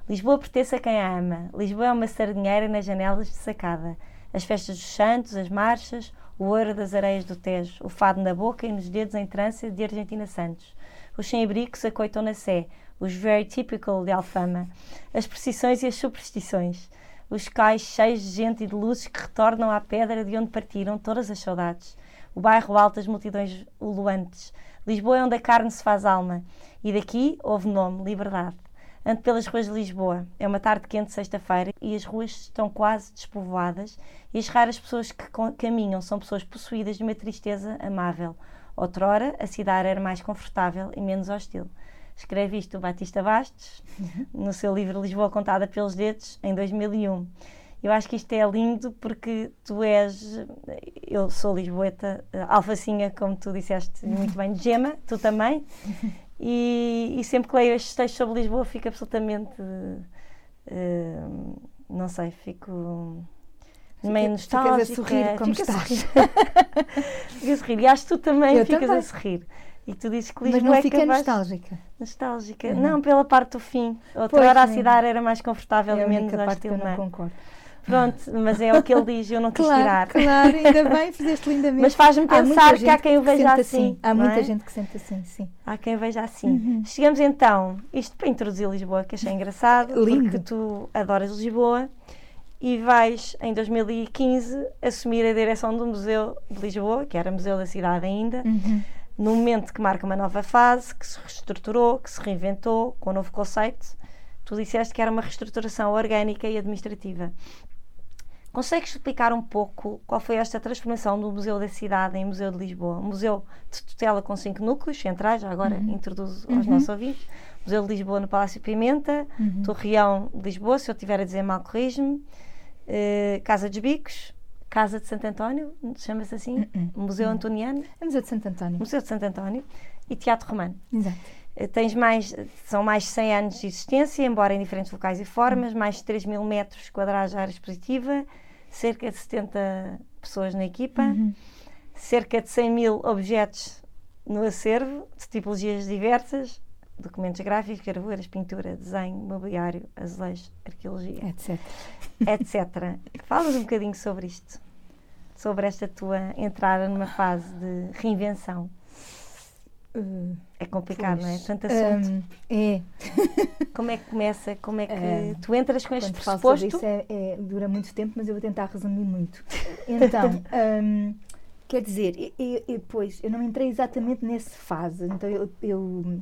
Lisboa pertence a quem a ama. Lisboa é uma sardinheira nas janelas de sacada. As festas dos santos, as marchas, o ouro das areias do Tejo, o fado na boca e nos dedos em trança de Argentina Santos. Os sem-abrigos acoitam na sé, os very typical de Alfama, as procissões e as superstições, os cais cheios de gente e de luzes que retornam à pedra de onde partiram todas as saudades, o bairro alto das multidões uluantes. Lisboa é onde a carne se faz alma, e daqui houve nome, liberdade. Ando pelas ruas de Lisboa. É uma tarde quente sexta-feira e as ruas estão quase despovoadas e as raras pessoas que caminham são pessoas possuídas de uma tristeza amável. Outrora, a cidade era mais confortável e menos hostil. Escreve isto o Batista Bastos no seu livro Lisboa Contada pelos Dedos, em 2001. Eu acho que isto é lindo porque tu és, eu sou lisboeta, eh, alfacinha, como tu disseste muito bem, de gema, tu também, e, e sempre que leio estes textos sobre Lisboa fico absolutamente, eh, não sei, fico meio Fica- ficas a nostálgica. sorrir como estás. Fico a sorrir. E acho que tu também Eu ficas também. a sorrir. E tu dizes que Mas Lisboa não é fica capaz- nostálgica. Nostálgica. Não, pela parte do fim. Outra Pois, hora a sim. cidade era mais confortável É e menos hostil, eu não não é? concordo. Pronto, mas é o que ele diz, eu não quis tirar. Claro, claro, ainda bem, fizeste lindamente. Mas faz-me Há pensar que há quem o veja sente assim, Há muita é? gente que sente assim, sim. Há quem veja assim. Uhum. Chegamos então, isto para introduzir Lisboa, que achei engraçado, Lindo. porque tu adoras Lisboa e vais, em 2015, assumir a direção do Museu de Lisboa, que era Museu da Cidade ainda. Uhum. num momento que marca uma nova fase, que se reestruturou, que se reinventou, com um novo conceito. Tu disseste que era uma reestruturação orgânica e administrativa. Consegues explicar um pouco qual foi esta transformação do Museu da Cidade em Museu de Lisboa? Museu de tutela com cinco núcleos centrais, já agora uhum. introduzo aos uhum. nossos ouvintes. Museu de Lisboa no Palácio Pimenta, uhum. Torreão de Lisboa, se eu estiver a dizer mal, corrijo-me. Uh, Casa dos Bicos, Casa de Santo António, chama-se assim, uhum. Museu. Antoniano. É Museu de Santo António. Museu de Santo António e Teatro Romano. Exato. Uh, tens mais, são mais de 100 anos de existência, embora em diferentes locais e formas, uhum. mais de 3 mil metros quadrados de área expositiva, cerca de 70 pessoas na equipa, uhum. cerca de 100 mil objetos no acervo, de tipologias diversas, documentos gráficos, gravuras, pintura, desenho, mobiliário, azulejos, arqueologia, etc. etc. Fala-nos um bocadinho sobre isto, sobre esta tua entrada numa fase de reinvenção. Uh, é complicado, pois, não é? Tanto assunto. Um, é. Como é que começa? Como é que uh, tu entras com este pressuposto? Isso é, é, dura muito tempo, mas eu vou tentar resumir muito. Então, um, quer dizer, eu, eu, pois, eu não entrei exatamente nessa fase. Então, eu, eu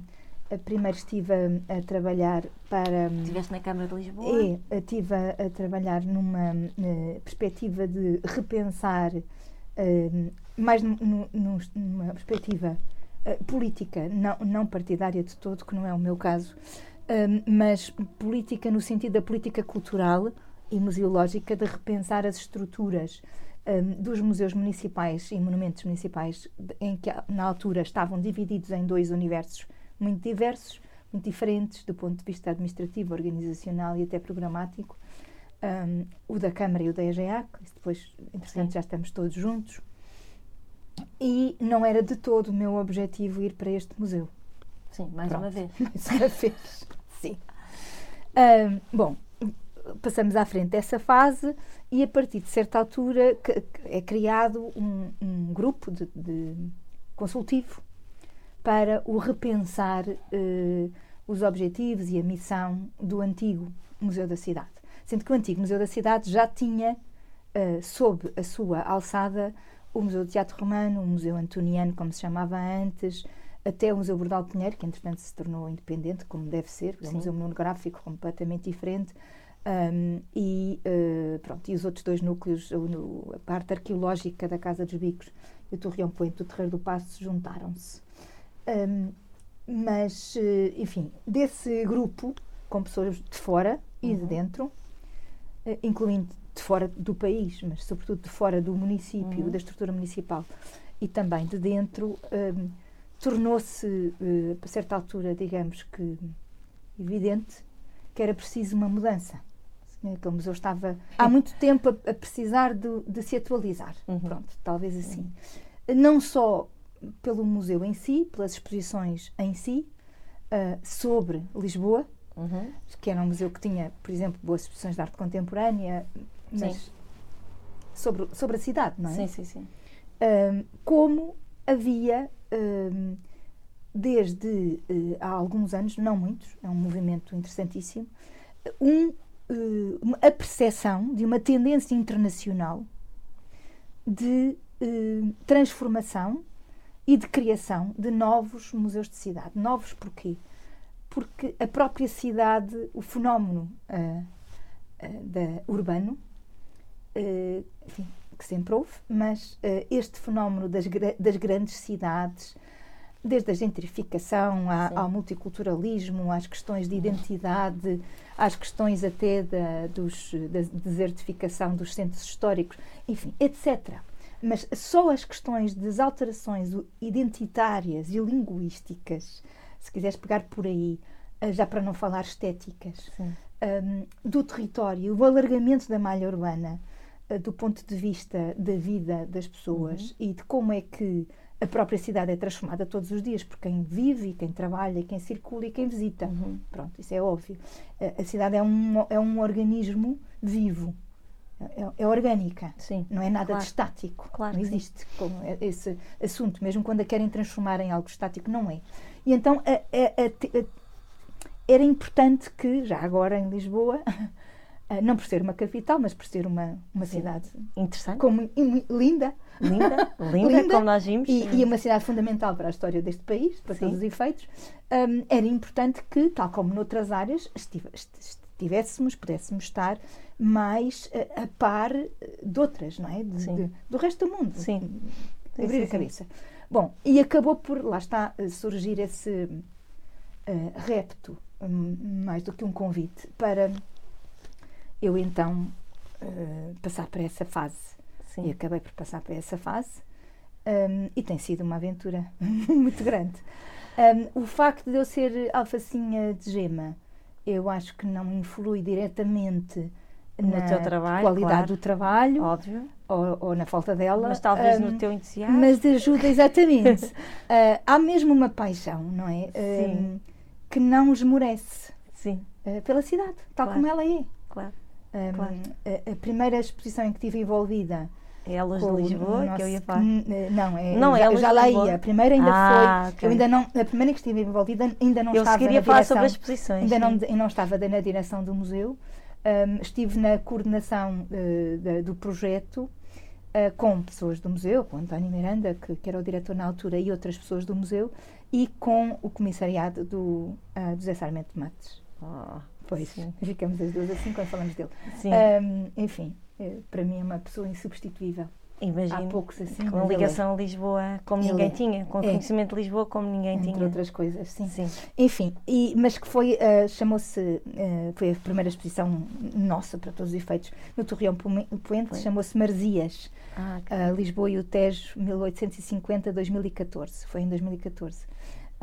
primeiro estive a, a, trabalhar para. Estiveste na Câmara de Lisboa? É, estive a, a trabalhar numa uh, perspectiva de repensar, uh, mais numa perspectiva eh, política, não, não partidária de todo, que não é o meu caso, uh, mas política no sentido da política cultural e museológica, de repensar as estruturas um, dos museus municipais e monumentos municipais, em que na altura estavam divididos em dois universos muito diversos, muito diferentes do ponto de vista administrativo, organizacional e até programático. Um, o da Câmara e o da EGEAC, depois, entretanto, já estamos todos juntos. E não era de todo o meu objetivo ir para este museu. Sim, mais Pronto. uma vez. Mais uma vez, sim. Um, bom, passamos à frente dessa fase e a partir de certa altura é criado um, um grupo de, de, consultivo para o repensar uh, os objetivos e a missão do antigo Museu da Cidade. Sendo que o antigo Museu da Cidade já tinha uh, sob a sua alçada o Museu de Teatro Romano, o Museu Antoniano, como se chamava antes, até o Museu Bordal Pinheiro, que entretanto se tornou independente, como deve ser, é um museu monográfico completamente diferente, um, e, uh, pronto, e os outros dois núcleos, a parte arqueológica da Casa dos Bicos e o Torreão Poente do Terreiro do Passo, juntaram-se. Um, mas, uh, enfim, desse grupo, com pessoas de fora e de uhum. dentro, uh, incluindo de fora do país, mas sobretudo de fora do município, uhum. da estrutura municipal e também de dentro, um, tornou-se, uh, a certa altura, digamos que evidente, que era preciso uma mudança. Que o museu estava há muito tempo a, a precisar de, de, se atualizar. Uhum. Pronto, talvez assim. Uhum. Não só pelo museu em si, pelas exposições em si, uh, sobre Lisboa, uhum. que era um museu que tinha, por exemplo, boas exposições de arte contemporânea, mas sobre, sobre a cidade, não é? Sim, sim, sim. Um, como havia, um, desde uh, há alguns anos, não muitos, é um movimento interessantíssimo, um, uh, a percepção de uma tendência internacional de uh, transformação e de criação de novos museus de cidade. Novos porquê? Porque a própria cidade, o fenómeno da, urbano, uh, enfim, que sempre houve, mas uh, este fenómeno das, das, grandes cidades, desde a gentrificação à, ao multiculturalismo, às questões de identidade, às questões até da, dos, da desertificação dos centros históricos, enfim, etc. Mas só as questões das alterações identitárias e linguísticas, se quiseres pegar por aí, eh, já para não falar estéticas, um, do território, o alargamento da malha urbana, do ponto de vista da vida das pessoas uhum. e de como é que a própria cidade é transformada todos os dias por quem vive, quem trabalha, quem circula e quem visita. Uhum. Pronto, isso é óbvio. Uh, a cidade é um, é um organismo vivo. É, é orgânica, sim, não é nada claro. de estático. Claro não existe como esse assunto, mesmo quando a querem transformar em algo estático, não é. E então a, a, a, era importante que, já agora em Lisboa, não por ser uma capital, mas por ser uma, uma cidade interessante, como, linda. Linda, linda, linda, como nós vimos. E, e, uma cidade fundamental para a história deste país, para Sim. todos os efeitos. Um, era importante que, tal como noutras áreas, estivéssemos, pudéssemos estar mais a, a par de outras, não é? De, de, do resto do mundo. Sim. Abrir a cabeça. Bom, e acabou por, lá está, surgir esse uh, repto, um, mais do que um convite, para eu então uh, passar para essa fase. Sim. E acabei por passar para essa fase. Um, e tem sido uma aventura muito grande. Um, o facto de eu ser alfacinha de gema, eu acho que não influi diretamente no na trabalho, qualidade claro. do trabalho, óbvio, ou, ou, na falta dela. Mas talvez um, no teu entusiasmo. Mas ajuda exatamente. uh, há mesmo uma paixão, não é? Um, que não esmorece. Sim. Uh, pela cidade, tal claro. como ela é. Claro. Um, claro. a, a, primeira exposição em que estive envolvida é a Luz de Lisboa nosso, que eu ia falar? Eh, não, é, não já, já lá ia. A primeira ainda ah, foi. Okay. Eu ainda não, a primeira que estive envolvida ainda não eu estava queria na falar direção, sobre as exposições. Ainda não, não estava na direção do museu. Um, estive na coordenação uh, de, do projeto uh, com pessoas do museu, com António Miranda, que, que, era o diretor na altura, e outras pessoas do museu, e com o comissariado do, uh, do Zé Sarmento Matos. Oh, pois, sim. ficamos as duas assim quando falamos dele. Um, enfim, para mim é uma pessoa insubstituível. Imagino. Há poucos assim. Com ligação a Lisboa como ele ninguém é. tinha, com é. conhecimento de Lisboa como ninguém Entre tinha. Entre outras coisas, sim. sim. Enfim, e, mas que foi, uh, chamou-se, uh, foi a primeira exposição nossa, para todos os efeitos, no Torreão Poente, chamou-se Marzias. Ah, uh, Lisboa e o Tejo, 1850-2014. Foi em 2014.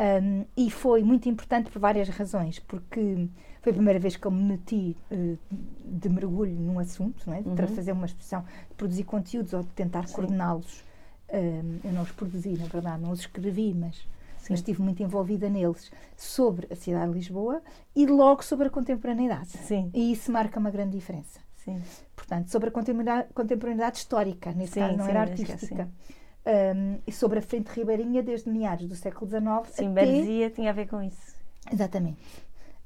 Um, e foi muito importante por várias razões, porque foi a primeira vez que eu me meti uh, de mergulho num assunto, não é? de uhum. fazer uma exposição, de produzir conteúdos ou de tentar coordená-los. Um, eu não os produzi, na verdade, não os escrevi, mas, mas estive muito envolvida neles, sobre a cidade de Lisboa e logo sobre a contemporaneidade. Sim. E isso marca uma grande diferença. Sim. Portanto, sobre a contemporaneidade, contemporaneidade histórica, nesse sim, caso, não sim, era artística um, e sobre a frente ribeirinha desde meados do século XIX. Sim, até... Berzia tinha a ver com isso. Exatamente.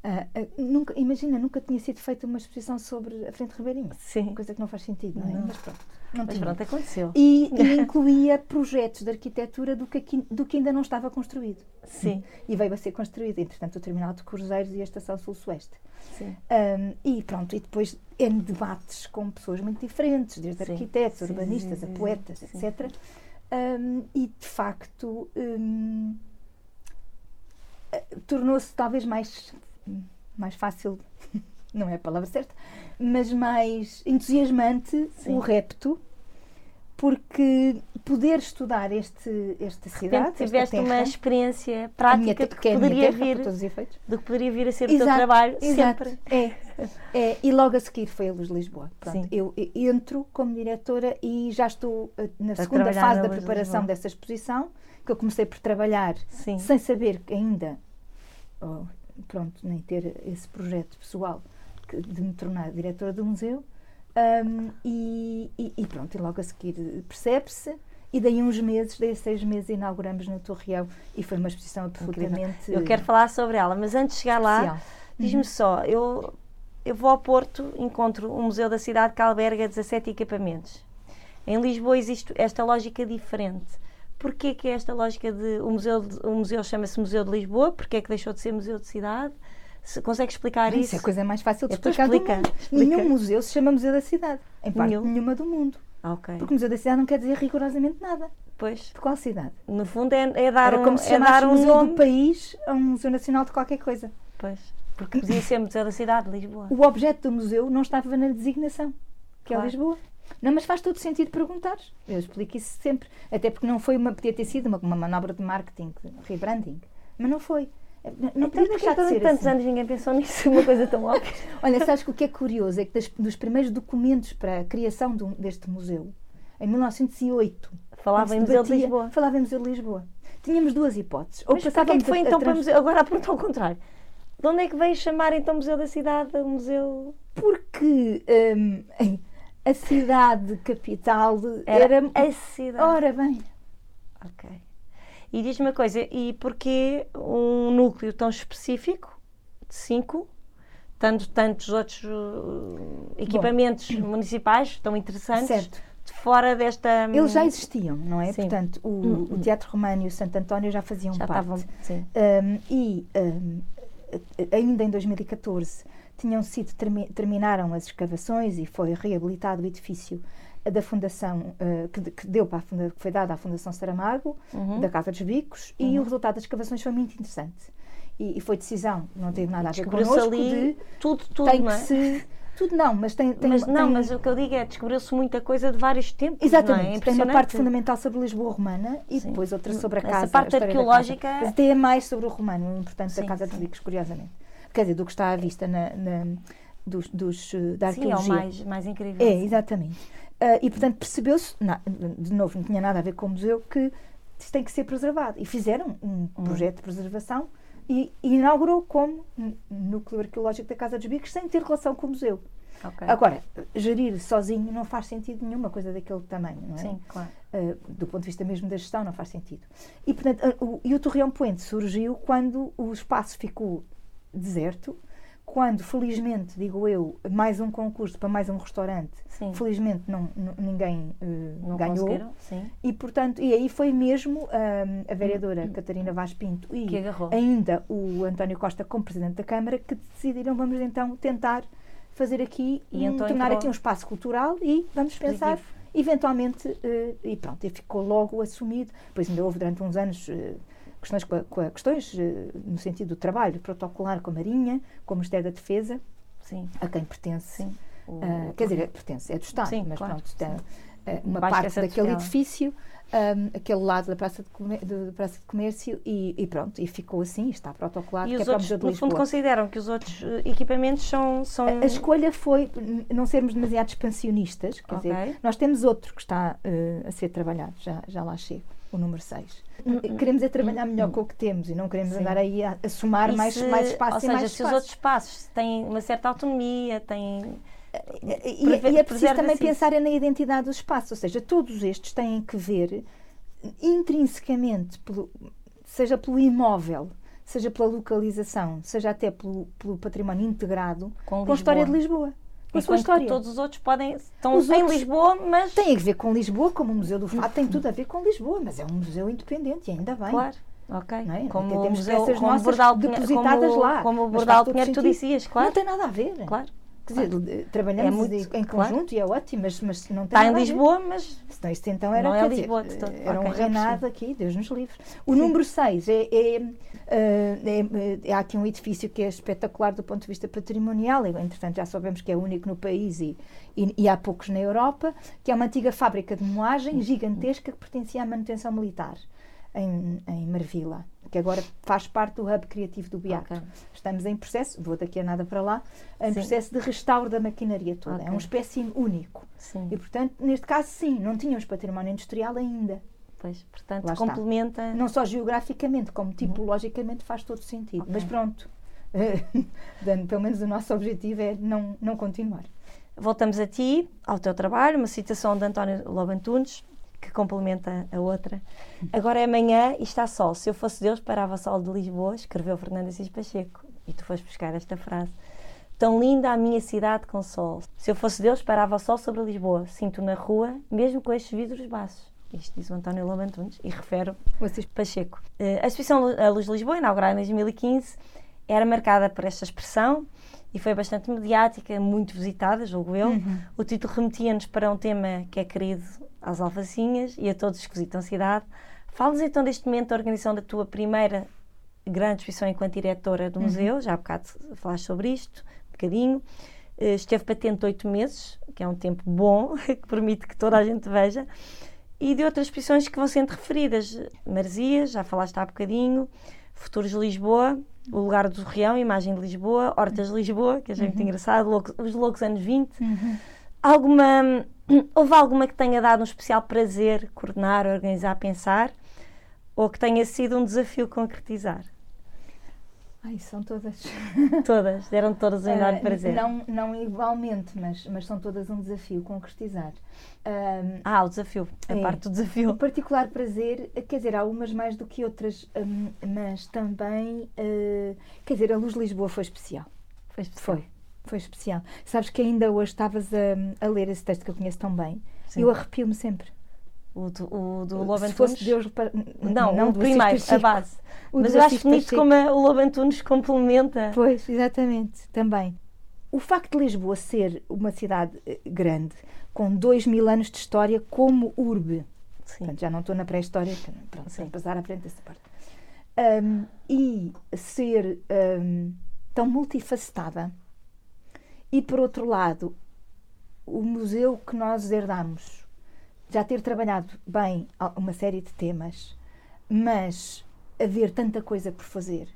Uh, uh, nunca, imagina, nunca tinha sido feita uma exposição sobre a frente ribeirinha. Sim. Coisa que não faz sentido, não é? Não. Mas pronto. Não Mas pronto, aconteceu. E, e incluía projetos de arquitetura do que, aqui, do que ainda não estava construído. Sim. E veio a ser construído, entretanto, o Terminal de Cruzeiros e a Estação Sul-Sueste. Sim. Um, e pronto, e depois em debates com pessoas muito diferentes, desde sim. arquitetos, sim, urbanistas, sim, a poetas, etc um, e de facto um, tornou-se talvez mais, mais fácil, não é a palavra certa, mas mais entusiasmante Sim. o repto, porque poder estudar este, esta cidade. Repente, tiveste terra, uma experiência prática do que, que poderia terra, vir do que poderia vir a ser exato, o teu trabalho exato, sempre. É, é, e logo a seguir foi a Luz de Lisboa. Pronto, eu, eu, entro como diretora e já estou eh, na a segunda fase na da preparação de dessa exposição, que eu comecei por trabalhar Sim. sem saber ainda, oh, pronto, nem ter esse projeto pessoal de me tornar diretora do museu. Um, e, e, e, pronto, e logo a seguir percebe-se. E daí uns meses, daí seis meses, inauguramos no Torreão e foi uma exposição absolutamente. Eu quero falar sobre ela, mas antes de chegar lá, diz-me uhum. só: eu, eu vou ao Porto, encontro um museu da cidade que alberga 17 equipamentos. Em Lisboa existe esta lógica diferente. Porquê que é esta lógica de. O museu, o museu chama-se Museu de Lisboa, porquê é que deixou de ser Museu de Cidade? Se consegue explicar isso? Isso é a coisa mais fácil de explicar explica. Explica. Nenhum museu se chama Museu da Cidade. Em parte Nenhum. nenhuma do mundo. Ok. Porque o Museu da Cidade não quer dizer rigorosamente nada. Pois. De qual cidade? No fundo é, é dar Era um, como se é dar um Museu nome. do país a um Museu Nacional de qualquer coisa. Pois. Porque podia ser Museu da Cidade de Lisboa. O objeto do museu não estava na designação, que Claro. é Lisboa. Não, mas faz todo sentido perguntar. Eu explico isso sempre. Até porque não foi uma, podia ter sido uma, uma manobra de marketing, de rebranding. Mas não foi. Não Então, podia porque deixar de ser tantos assim. anos ninguém pensou nisso, uma coisa tão óbvia. Olha, sabes que o que é curioso é que das- dos primeiros documentos para a criação de um- deste museu, em 1908, Falava em se Museu de Lisboa. Falava em Museu de Lisboa. Tínhamos duas hipóteses. Ou Mas porquê é que foi a- então para trans- museu? Agora a pergunta ao contrário. De onde é que veio chamar então Museu da Cidade a Museu. Porque hum, a cidade capital Era, era. a cidade. Ora bem, Ok. E diz-me uma coisa, e porquê um núcleo tão específico, de cinco, tanto tantos outros uh, equipamentos Bom, municipais tão interessantes. Certo. Fora desta. Eles já existiam, não é? Sim. Portanto, o, hum, o, Teatro Romano e o Santo António já faziam já parte. Estavam, sim. Um, e um, ainda em 2014 tinham sido terminaram as escavações e foi reabilitado o edifício da fundação uh, que, que, deu para que foi dada à Fundação Saramago uhum. da Casa dos Bicos uhum. e o resultado das escavações foi muito interessante e, e foi decisão não teve nada a ver connosco ali de tudo tudo tem não é? que se tudo não, mas tem, tem mas não, tem... mas o que eu digo é descobriu-se muita coisa de vários tempos. Exatamente, é? tem uma parte fundamental sobre Lisboa romana e Sim. depois outra sobre a casa. Essa parte a arqueológica. Mas tem a mais sobre o romano, importante Sim, da Casa dos Bicos, curiosamente. Quer dizer, do que está à vista na, na dos, dos, eh, da arqueologia. Sim, é o mais, mais incrível. É, exatamente. Uh, e, portanto, percebeu-se, de novo, não tinha nada a ver com o museu, que isto tem que ser preservado. E fizeram um hum. projeto de preservação e, e inaugurou como núcleo arqueológico da Casa dos Bicos, sem ter relação com o museu. Okay. Agora, gerir sozinho não faz sentido nenhuma coisa daquele tamanho, não é? Sim, claro. Uh, do ponto de vista mesmo da gestão, não faz sentido. E, portanto, uh, o, e o Torreão Poente surgiu quando o espaço ficou deserto quando, felizmente, digo eu, mais um concurso para mais um restaurante, sim. felizmente não, ninguém uh, não ganhou. E, portanto, e aí foi mesmo um, a vereadora hum. Catarina Vaz Pinto e ainda o António Costa como presidente da Câmara que decidiram, vamos então tentar fazer aqui e um, então tornar aqui um espaço cultural e vamos pensar eventualmente uh, e pronto, e ficou logo assumido. Depois ainda houve durante uns anos uh, questões, questões uh, no sentido do trabalho protocolar com a Marinha, com o Ministério da Defesa, Sim. a quem pertence. Sim. Uh, quer dizer, pertence, é do Estado, Sim, mas claro, pronto, tem uh, uma parte daquele edifício, um, aquele lado da Praça de, Comer, de, Praça de Comércio e, e, pronto, e ficou assim, está protocolado. E que os é outros, no fundo, consideram que os outros equipamentos são... são... A, a, escolha foi não sermos demasiado expansionistas, quer okay. dizer, nós temos outro que está uh, a ser trabalhado, já, já lá chego o número 6. Hum, hum. Queremos é trabalhar melhor com o que temos e não queremos Sim. andar aí a, a somar mais, se, mais espaço ou seja, mais se os outros espaços têm uma certa autonomia, têm... E, e é preciso também pensar na identidade do espaço, ou seja, todos estes têm que ver intrinsecamente, pelo, seja pelo imóvel, seja pela localização, seja até pelo, pelo património integrado com, com a história de Lisboa a sua história. todos os outros podem estão os em outros Lisboa, mas tem a ver com Lisboa, como o Museu do Fado tem tudo a ver com Lisboa, mas é um museu independente, ainda bem. Claro. Ok. É? Como temos museu, peças como nossas Bordal, depositadas como, lá. Como o Bordal Pinheiro tu dizias, claro. Não tem nada a ver. Claro. Quer dizer, trabalhamos é muito, em conjunto claro. e é ótimo, mas, mas não tem Está em Lisboa, mas. Senão isto então era, não é Lisboa de todo. Era okay, um reinado aqui, Deus nos livre. O Sim. número 6 é, é, é, é, Há aqui um edifício que é espetacular do ponto de vista patrimonial, entretanto já sabemos que é único no país e, e, e há poucos na Europa, que é uma antiga fábrica de moagem gigantesca que pertencia à manutenção militar em, em Marvila que agora faz parte do hub criativo do Beato. Okay. Estamos em processo, vou daqui a nada para lá, em sim. processo de restauro da maquinaria toda. Okay. É um espécime único. Sim. E, portanto, neste caso, sim, não tínhamos património industrial ainda. Pois, portanto, lá complementa. Está. Não só geograficamente, como uhum. tipologicamente faz todo sentido. Okay. Mas pronto, pelo menos o nosso objetivo é não, não continuar. Voltamos a ti, ao teu trabalho, uma citação de António Lobo Antunes, que complementa a outra. Agora é amanhã e está sol. Se eu fosse Deus, parava sol de Lisboa, escreveu Fernando Assis Pacheco. E tu foste buscar esta frase. Tão linda a minha cidade com sol. Se eu fosse Deus, parava sol sobre Lisboa. Sinto na rua, mesmo com estes vidros baixos. Isto diz o António Lobantunes e refere o Assis Pacheco. Eh, a exposição A Luz de Lisboa, inaugurada em 2015, era marcada por esta expressão e foi bastante mediática, muito visitada, julgo eu. Uhum. O título remetia-nos para um tema que é querido às alfacinhas e a todos os que visitam a cidade. Fala-nos então deste momento da organização da tua primeira grande exposição enquanto diretora do uhum. museu, já há bocado falaste sobre isto, um bocadinho. Uh, esteve patente oito meses, que é um tempo bom, que permite que toda a gente veja, e de outras exposições que vão sendo referidas. Maresias, já falaste há bocadinho, Futuros Lisboa, O Lugar do Reão, Imagem de Lisboa, Hortas de Lisboa, que é muito uhum. engraçado, Os Loucos Anos 20. Uhum. Alguma Houve alguma que tenha dado um especial prazer coordenar, organizar, pensar? Ou que tenha sido um desafio concretizar? Ai, são todas. Todas, deram todas um enorme uh, prazer. Não, não igualmente, mas, mas são todas um desafio concretizar. Um, ah, o desafio, a é, parte do desafio. O particular prazer, quer dizer, há umas mais do que outras, um, mas também, uh, quer dizer, a Luz de Lisboa foi especial. Foi especial. Foi, foi especial. Sabes que ainda hoje estavas a, a ler esse texto que eu conheço tão bem Sim. eu arrepio-me sempre. O do, o do Lobo Antunes? Deus... Não, não o primeiro, a base. O Mas eu acho bonito como a- o Lobo Antunes complementa. Pois, exatamente, também. O facto de Lisboa ser uma cidade eh, grande, com dois mil anos de história como urbe, Sim. Portanto, já não estou na pré-história, pronto, vamos passar à frente dessa parte. Um, e ser um, tão multifacetada, e por outro lado, o museu que nós herdamos, já ter trabalhado bem uma série de temas, mas haver tanta coisa por fazer,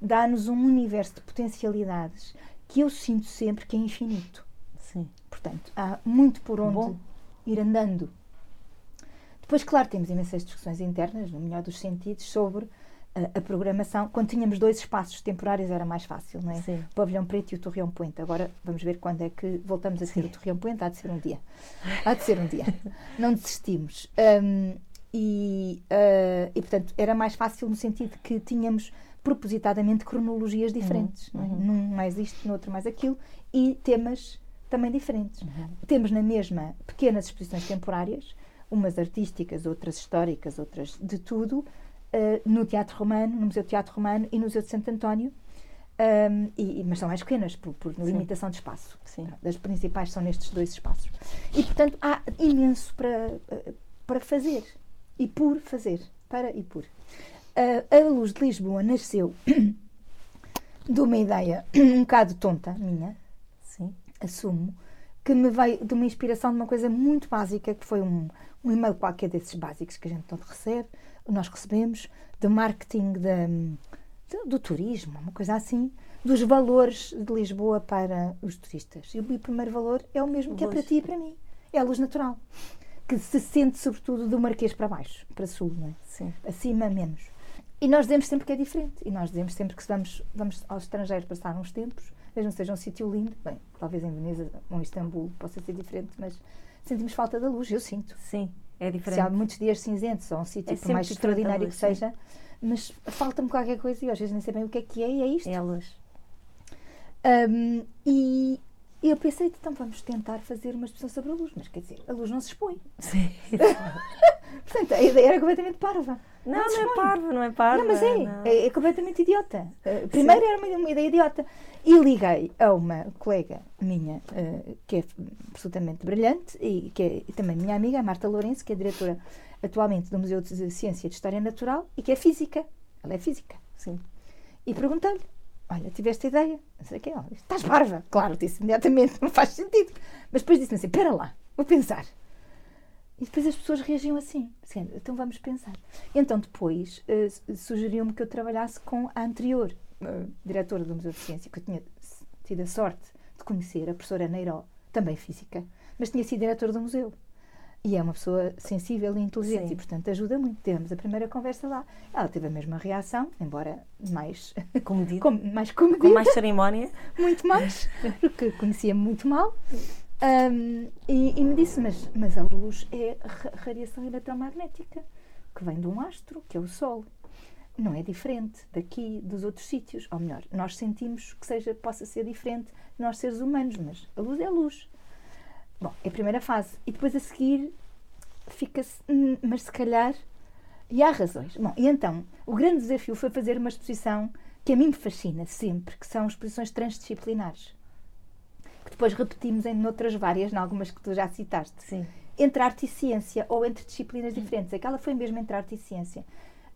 dá-nos um universo de potencialidades que eu sinto sempre que é infinito. Sim. Portanto, há muito por onde Bom. ir andando. Depois, claro, temos imensas discussões internas, no melhor dos sentidos, sobre a programação. Quando tínhamos dois espaços temporários era mais fácil, não é? Sim. O Pavilhão Preto e o Torreão Poente. Agora vamos ver quando é que voltamos a ter Sim. o Torreão Poente. Há de ser um dia. Há de ser um dia. Não desistimos. Ahm, e, ah, e, portanto, era mais fácil no sentido que tínhamos propositadamente cronologias diferentes. não é? uhum. Num mais isto, no outro mais aquilo. E temas também diferentes. Uhum. Temos na mesma pequenas exposições temporárias, umas artísticas, outras históricas, outras de tudo, eh, no Teatro Romano, no Museu do Teatro Romano e no Museu de Santo António, Ahm, e, e- mas são mais pequenas, por, por limitação de espaço. Sim. Das principais são nestes dois espaços. E, portanto, há imenso para, eh, para fazer. E por fazer. Para e por. Ah, a Luz de Lisboa nasceu de uma ideia um bocado tonta minha, Sim. assumo, que me veio de uma inspiração de uma coisa muito básica, que foi um, um e-mail qualquer desses básicos que a gente todo recebe, nós recebemos, de marketing da- do, do turismo, uma coisa assim, dos valores de Lisboa para os turistas. E o primeiro valor é o mesmo que é para ti e para mim. É a luz natural. Que se sente sobretudo do Marquês para baixo, para sul, não é? Sim. acima menos. E nós dizemos sempre que é diferente. E nós dizemos sempre que se vamos, vamos ao estrangeiro passar uns tempos, mesmo que seja um sítio lindo, bem, talvez em Veneza ou em Istambul possa ser diferente, mas sentimos falta da luz, eu sinto. Sim. É Se há diferente. muitos dias cinzentos ou um sítio, É por mais diferente extraordinário luz, que sim. seja, mas falta-me qualquer coisa e às vezes nem sei bem o que é que é e é isto. É a luz. Um, e eu pensei, então vamos tentar fazer uma exposição sobre a luz, mas quer dizer, a luz não se expõe. Sim. Portanto, a ideia era completamente parva. Não, se não é parvo, não é parvo. Não, mas é, não. é, é completamente idiota. Uh, primeiro era uma, uma ideia idiota. E liguei a uma colega minha, uh, que é absolutamente brilhante, e que é também minha amiga, a Marta Lourenço, que é diretora atualmente do Museu de Ciência e de História Natural, e que é física. Ela é física. Sim. E perguntei-lhe: Olha, tiveste ideia? Não sei o que é. Estás parva? Claro, disse imediatamente, não faz sentido. Mas depois disse-me assim: Espera lá, vou pensar. E depois as pessoas reagiam assim: assim, Então vamos pensar. Então depois su- sugeriu-me que eu trabalhasse com a anterior eh, diretora do Museu de Ciência, que eu tinha tido a sorte de conhecer, a professora Neiró, também física, mas tinha sido diretora do museu. E é uma pessoa sensível e inteligente Sim. e, portanto, ajuda muito. Tivemos a primeira conversa lá. Ela teve a mesma reação, embora mais, Comedido. com, mais comedida, Com mais cerimónia. muito mais, porque conhecia muito mal. Ahm, e, e me disse: mas, mas a luz é ra- radiação eletromagnética que vem de um astro, que é o Sol. Não é diferente daqui, dos outros sítios. Ou melhor, nós sentimos que seja, possa ser diferente de nós seres humanos, mas a luz é luz. Bom, é a primeira fase. E depois a seguir fica-se, "Hum, mas se calhar. E há razões. Bom, e então, o grande desafio foi fazer uma exposição que a mim me fascina sempre, que são exposições transdisciplinares. Depois repetimos em outras várias, em algumas que tu já citaste. Sim. Entre arte e ciência, ou entre disciplinas diferentes. Aquela foi mesmo entre arte e ciência.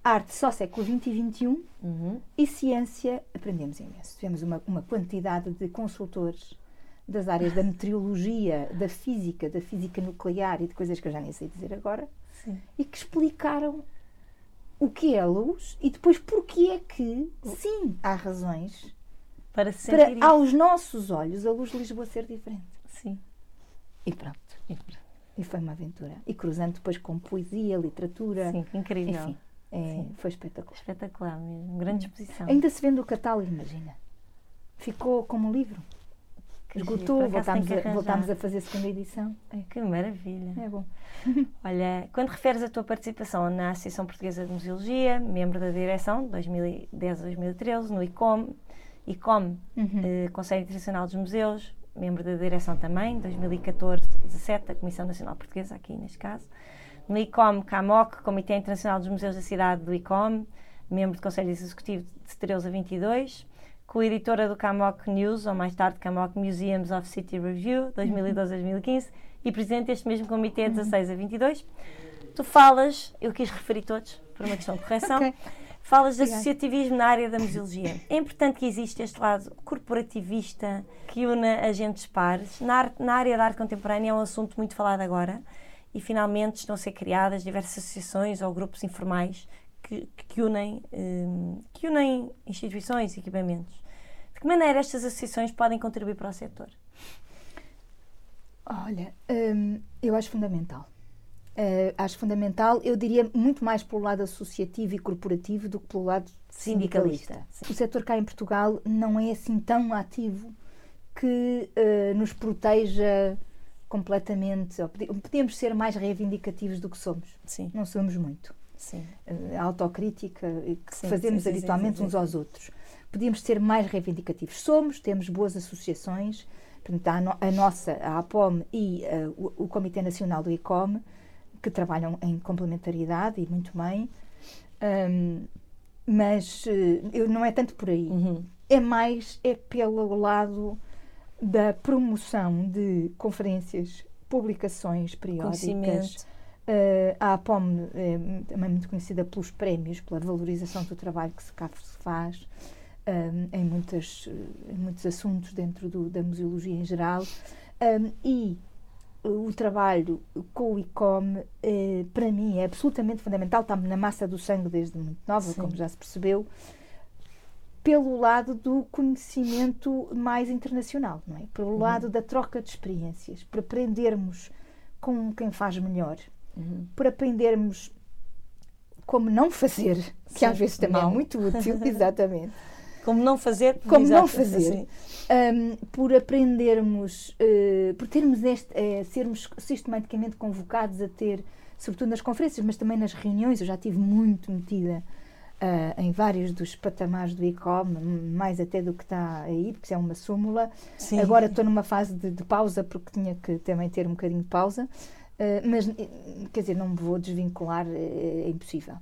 Arte só século XX e XXI Uhum. e ciência aprendemos imenso. Tivemos uma, uma quantidade de consultores das áreas da meteorologia, da física, da física nuclear e de coisas que eu já nem sei dizer agora, Sim. e que explicaram o que é a luz e depois porque é que, sim, há razões Para se para, aos nossos olhos, a luz de Lisboa ser diferente. Sim. E pronto. E- E foi uma aventura. E cruzando depois com poesia, literatura. Sim, incrível. Enfim, é, Sim. foi espetacular. Espetacular mesmo. Grande exposição. Ainda se vende o catálogo, imagina. Ficou como um livro. Que. Esgotou, voltámos a, voltámos a fazer a segunda edição. É, Que maravilha. é bom. Olha, quando referes a tua participação na Associação Portuguesa de Museologia, membro da direção, 2010 a 2013, no ICOM ICOM, Uhum. eh, Conselho Internacional dos Museus, membro da direção também, 2014-17, da Comissão Nacional Portuguesa, aqui neste caso. No ICOM, CAMOC, Comitê Internacional dos Museus da Cidade do ICOM, membro do Conselho Executivo de 13 a 22. Co-editora do CAMOC News, ou mais tarde CAMOC Museums of City Review, 2012 a 2015. E presidente deste mesmo comitê, 16 a 22. Tu falas, eu quis referir todos, por uma questão de correção. Ok. Falas de associativismo na área da museologia. É importante que exista este lado corporativista que une agentes pares. Na, arte- na área da arte contemporânea é um assunto muito falado agora e finalmente estão a ser criadas diversas associações ou grupos informais que, que unem, hum, que unem instituições e equipamentos. De que maneira estas associações podem contribuir para o setor? Olha, hum, eu acho fundamental. Eh, acho fundamental, eu diria muito mais pelo lado associativo e corporativo do que pelo lado Sindicalista, sindicalista. O setor cá em Portugal não é assim tão ativo que eh, nos proteja completamente. Podíamos ser mais reivindicativos do que somos. Sim, Não somos muito. sim. Eh, A autocrítica que Sim, fazemos sim, habitualmente uns aos outros. Podíamos ser mais reivindicativos. Somos, temos boas associações, portanto, a, no- a nossa, a APOM e o, o Comitê Nacional do ICOM, que trabalham em complementariedade e muito bem, Ahm, mas eh, eu, não é tanto por aí. Uhum. É mais é pelo lado da promoção de conferências, publicações periódicas. Uh, a APOM é também muito conhecida pelos prémios, pela valorização do trabalho que se cá se faz um, em, muitas, uh, em muitos assuntos dentro do- da museologia em geral. Um, e o trabalho com o ICOM, eh, para mim, é absolutamente fundamental, está na massa do sangue desde muito nova, Sim. como já se percebeu, pelo lado do conhecimento mais internacional, não é? Pelo lado da troca de experiências, para aprendermos com quem faz melhor, Uhum. por aprendermos como não fazer, que Sim, às vezes também não. é muito útil, exatamente. Como não fazer? Como não fazer. sim. Um, por aprendermos, eh, por termos este, eh, sermos sistematicamente convocados a ter, sobretudo nas conferências, mas também nas reuniões, eu já estive muito metida ah, em vários dos patamares do ICOM, mais até do que está aí, porque isso é uma súmula. Sim. Agora estou numa fase de, de pausa, porque tinha que também ter um bocadinho de pausa, mas quer dizer, não me vou desvincular, eh, é impossível.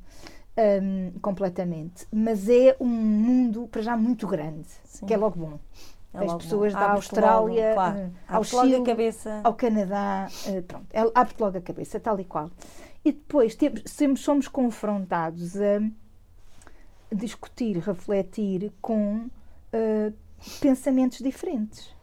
Ahm, completamente, mas é um mundo para já muito grande, Sim. que é logo bom. É As pessoas bom. da Abre-te Austrália, logo, claro. eh, ao Chile, cabeça. ao Canadá, eh, pronto, é- abre-te logo a cabeça, tal e qual. E depois temos, sempre somos confrontados a discutir, refletir com eh, pensamentos diferentes.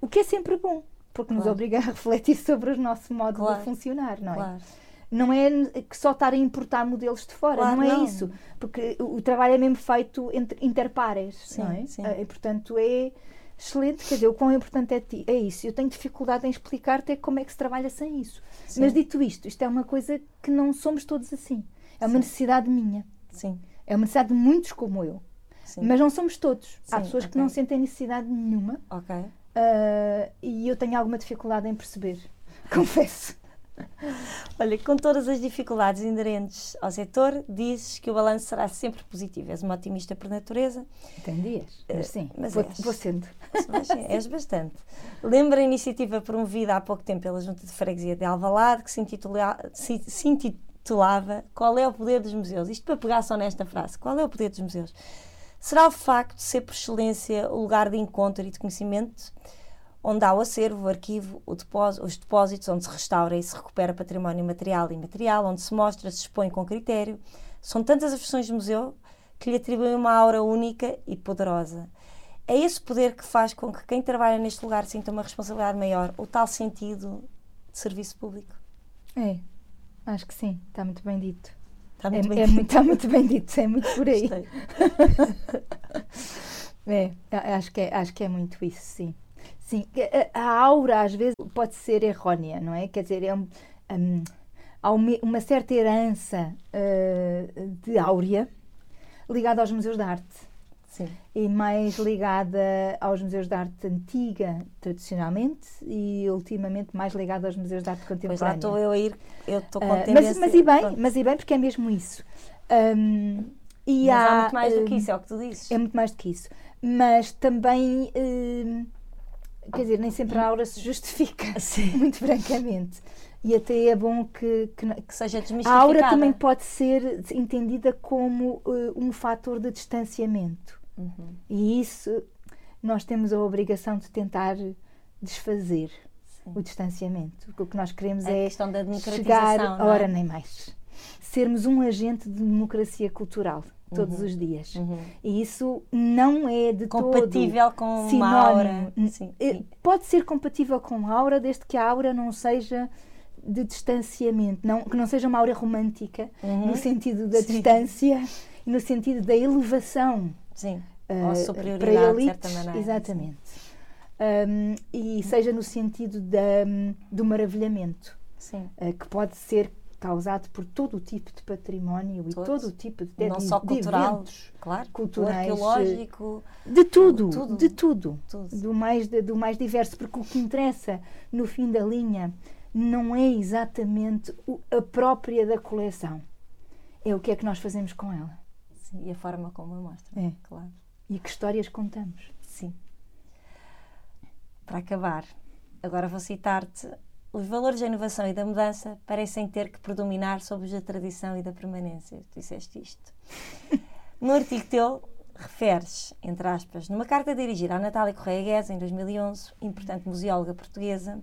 O que é sempre bom, porque nos Claro. obriga a refletir sobre o nosso modo Claro. de funcionar, não é? Claro. Não é que só estar a importar modelos de fora, Claro, não é não. isso. Porque o, trabalho é mesmo feito entre interpares, Sim, não é? sim. Eh, E, portanto, é excelente. Quer dizer, o quão importante é, ti- é isso. Eu tenho dificuldade em explicar até como é que se trabalha sem isso. Sim. Mas, dito isto, isto é uma coisa que não somos todos assim. É uma Sim. necessidade minha. Sim. É uma necessidade de muitos como eu. Sim. Mas não somos todos. Há pessoas que ok. não sentem necessidade nenhuma Ok. ah, e eu tenho alguma dificuldade em perceber. Confesso. Olha, com todas as dificuldades inerentes ao setor, dizes que o balanço será sempre positivo. És uma otimista por natureza. Tem dias, mas sim, mas vou, és. vou sendo. Mas és bastante. Lembra a iniciativa promovida há pouco tempo pela Junta de Freguesia de Alvalade, que se, intitula, se, se intitulava Qual é o poder dos museus? Isto para pegar só nesta frase. Qual é o poder dos museus? Será o facto de ser por excelência o lugar de encontro e de conhecimento, onde há o acervo, o arquivo, o depósito, os depósitos, onde se restaura e se recupera património material e imaterial, onde se mostra, se expõe com critério. São tantas as versões de museu que lhe atribuem uma aura única e poderosa. É esse poder que faz com que quem trabalha neste lugar sinta uma responsabilidade maior, o tal sentido de serviço público. É, acho que sim, está muito bem dito. Está É, muito bem é dito. está muito bem dito, é muito por aí. É, acho que é, acho que é muito isso, sim. Sim, a, a aura às vezes pode ser errónea, não é? Quer dizer, é um, um, há uma, certa herança eh, de áurea ligada aos museus de arte Sim. e mais ligada aos museus de arte antiga, tradicionalmente, e ultimamente mais ligada aos museus de arte Pois lá contemporânea. estou eu a ir, eu estou com Ah, tendência... mas, mas e bem, mas e bem, porque é mesmo isso. Hum, E Mas há há, muito mais do que eh, isso, é o que tu dizes. É muito mais do que isso. Mas também, eh, quer dizer, nem sempre a aura se justifica, Sim. muito francamente. E até é bom que, que Que seja a desmistificada. aura também pode ser entendida como eh, um fator de distanciamento. Uhum. E isso nós temos a obrigação de tentar desfazer Sim. o distanciamento. O que nós queremos A é questão da democratização, chegar, é? ora nem mais, sermos um agente de democracia cultural todos os dias. Uhum. E isso não é de Compatível com todo uma aura. Sim. eh, Pode ser compatível com a aura, desde que a aura não seja de distanciamento, não, que não seja uma aura romântica, Uhum. no sentido da Sim. distância e no sentido da elevação Sim. eh, Ou para superioridade, de elites, certa maneira. exatamente. Um, e seja no sentido da, do maravilhamento, Sim. eh, que pode ser causado por todo o tipo de património e Todos. todo o tipo de, Não de- só de cultural, eventos. claro. culturais, arqueológico. De tudo, Tudo. de tudo. Tudo. Do, mais, do mais diverso, porque o que interessa no fim da linha não é exatamente o- a própria da coleção, é o que é que nós fazemos com ela Sim, e a forma como a mostra. É. Claro. e que histórias contamos. Sim. Para acabar, agora vou citar-te. Os valores da inovação e da mudança parecem ter que predominar sobre os da tradição e da permanência. Tu disseste isto. No artigo teu, referes, entre aspas, numa carta dirigida à Natália Correia Guedes, em 2011, importante museóloga portuguesa,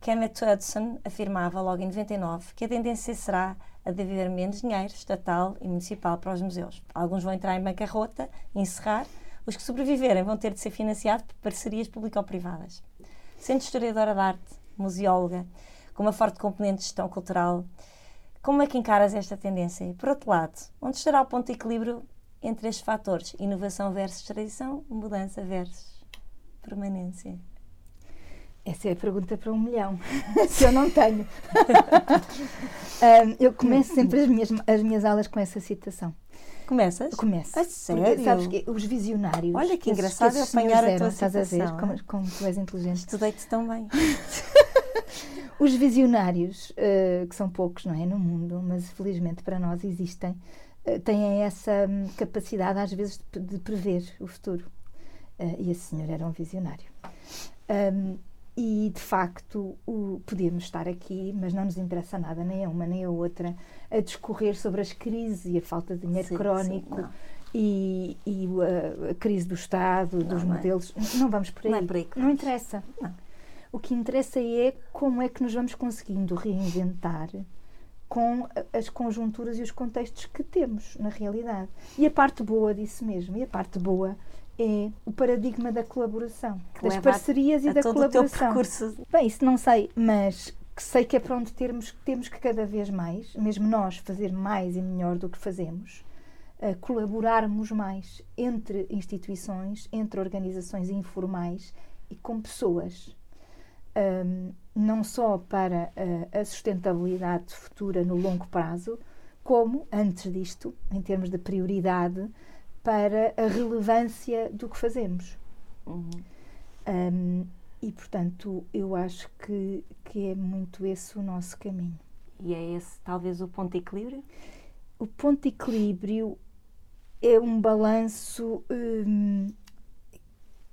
Kenneth Hudson afirmava logo em 99 que a tendência será a de haver menos dinheiro estatal e municipal para os museus. Alguns vão entrar em bancarrota e encerrar, os que sobreviverem vão ter de ser financiados por parcerias público-privadas. Sendo historiadora de arte, museóloga, com uma forte componente de gestão cultural, como é que encaras esta tendência? E, por outro lado, onde estará o ponto de equilíbrio entre estes fatores? Inovação versus tradição, mudança versus permanência? Essa é a pergunta para um milhão, que eu não tenho. Ahm, eu começo sempre as minhas, as minhas aulas com essa citação. Começas? Começo. A Porque, sério? sabes que os visionários. Olha que engraçado esses apanhar a tua eram, Estás a ver citação, como, é? como tu és inteligente. Estudei-te tão bem. Os visionários, eh, que são poucos, não é? No mundo, mas felizmente para nós existem, eh, têm essa hum, capacidade, às vezes, de, de prever o futuro. Eh, e esse senhor era um visionário. Hum, e, de facto, o, podíamos estar aqui, mas não nos interessa nada, nem a uma nem a outra, a discorrer sobre as crises e a falta de dinheiro Sim, crónico. sim, não. e, e a, a crise do Estado, dos não é. modelos. Não vamos por aí. Não é por aí Não interessa. Não. O que interessa é como é que nos vamos conseguindo reinventar com as conjunturas e os contextos que temos na realidade. E a parte boa disso mesmo, e a parte boa é o paradigma da colaboração, Que das leva a- parcerias e a da todo o teu colaboração. percurso. Bem, isso não sei, mas que sei que é para onde termos, temos que cada vez mais, mesmo nós, fazer mais e melhor do que fazemos, colaborarmos mais entre instituições, entre organizações informais e com pessoas. Ahm, não só para a, a sustentabilidade futura no longo prazo, como, antes disto, em termos de prioridade, para a relevância do que fazemos. Uhum. Um, e, portanto, eu acho que, que é muito esse o nosso caminho. E é esse talvez o ponto de equilíbrio? O ponto de equilíbrio é um balanço, hum,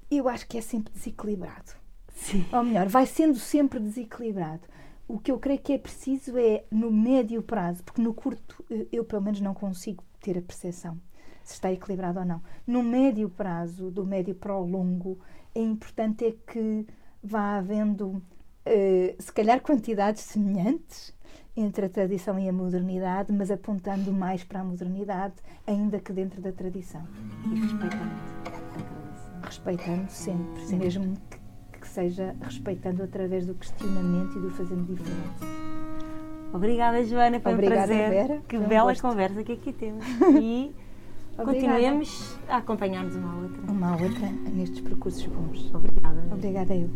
eu acho que é sempre desequilibrado. Sim. Ou melhor, vai sendo sempre desequilibrado. O que eu creio que é preciso é no médio prazo, porque no curto eh, eu pelo menos não consigo ter a percepção se está equilibrado ou não. No médio prazo, do médio para o longo, é importante é que vá havendo, eh, se calhar, quantidades semelhantes entre a tradição e a modernidade, mas apontando mais para a modernidade, ainda que dentro da tradição. E respeitando a tradição. Respeitando sempre, Sim. mesmo que seja respeitando através do questionamento e do fazendo diferente. Obrigada, Joana, foi Obrigada, um prazer. Vera. Que bela gosto. conversa que aqui temos. E continuemos a acompanhar-nos uma à outra. Uma à outra nestes percursos bons. Obrigada. Obrigada eu.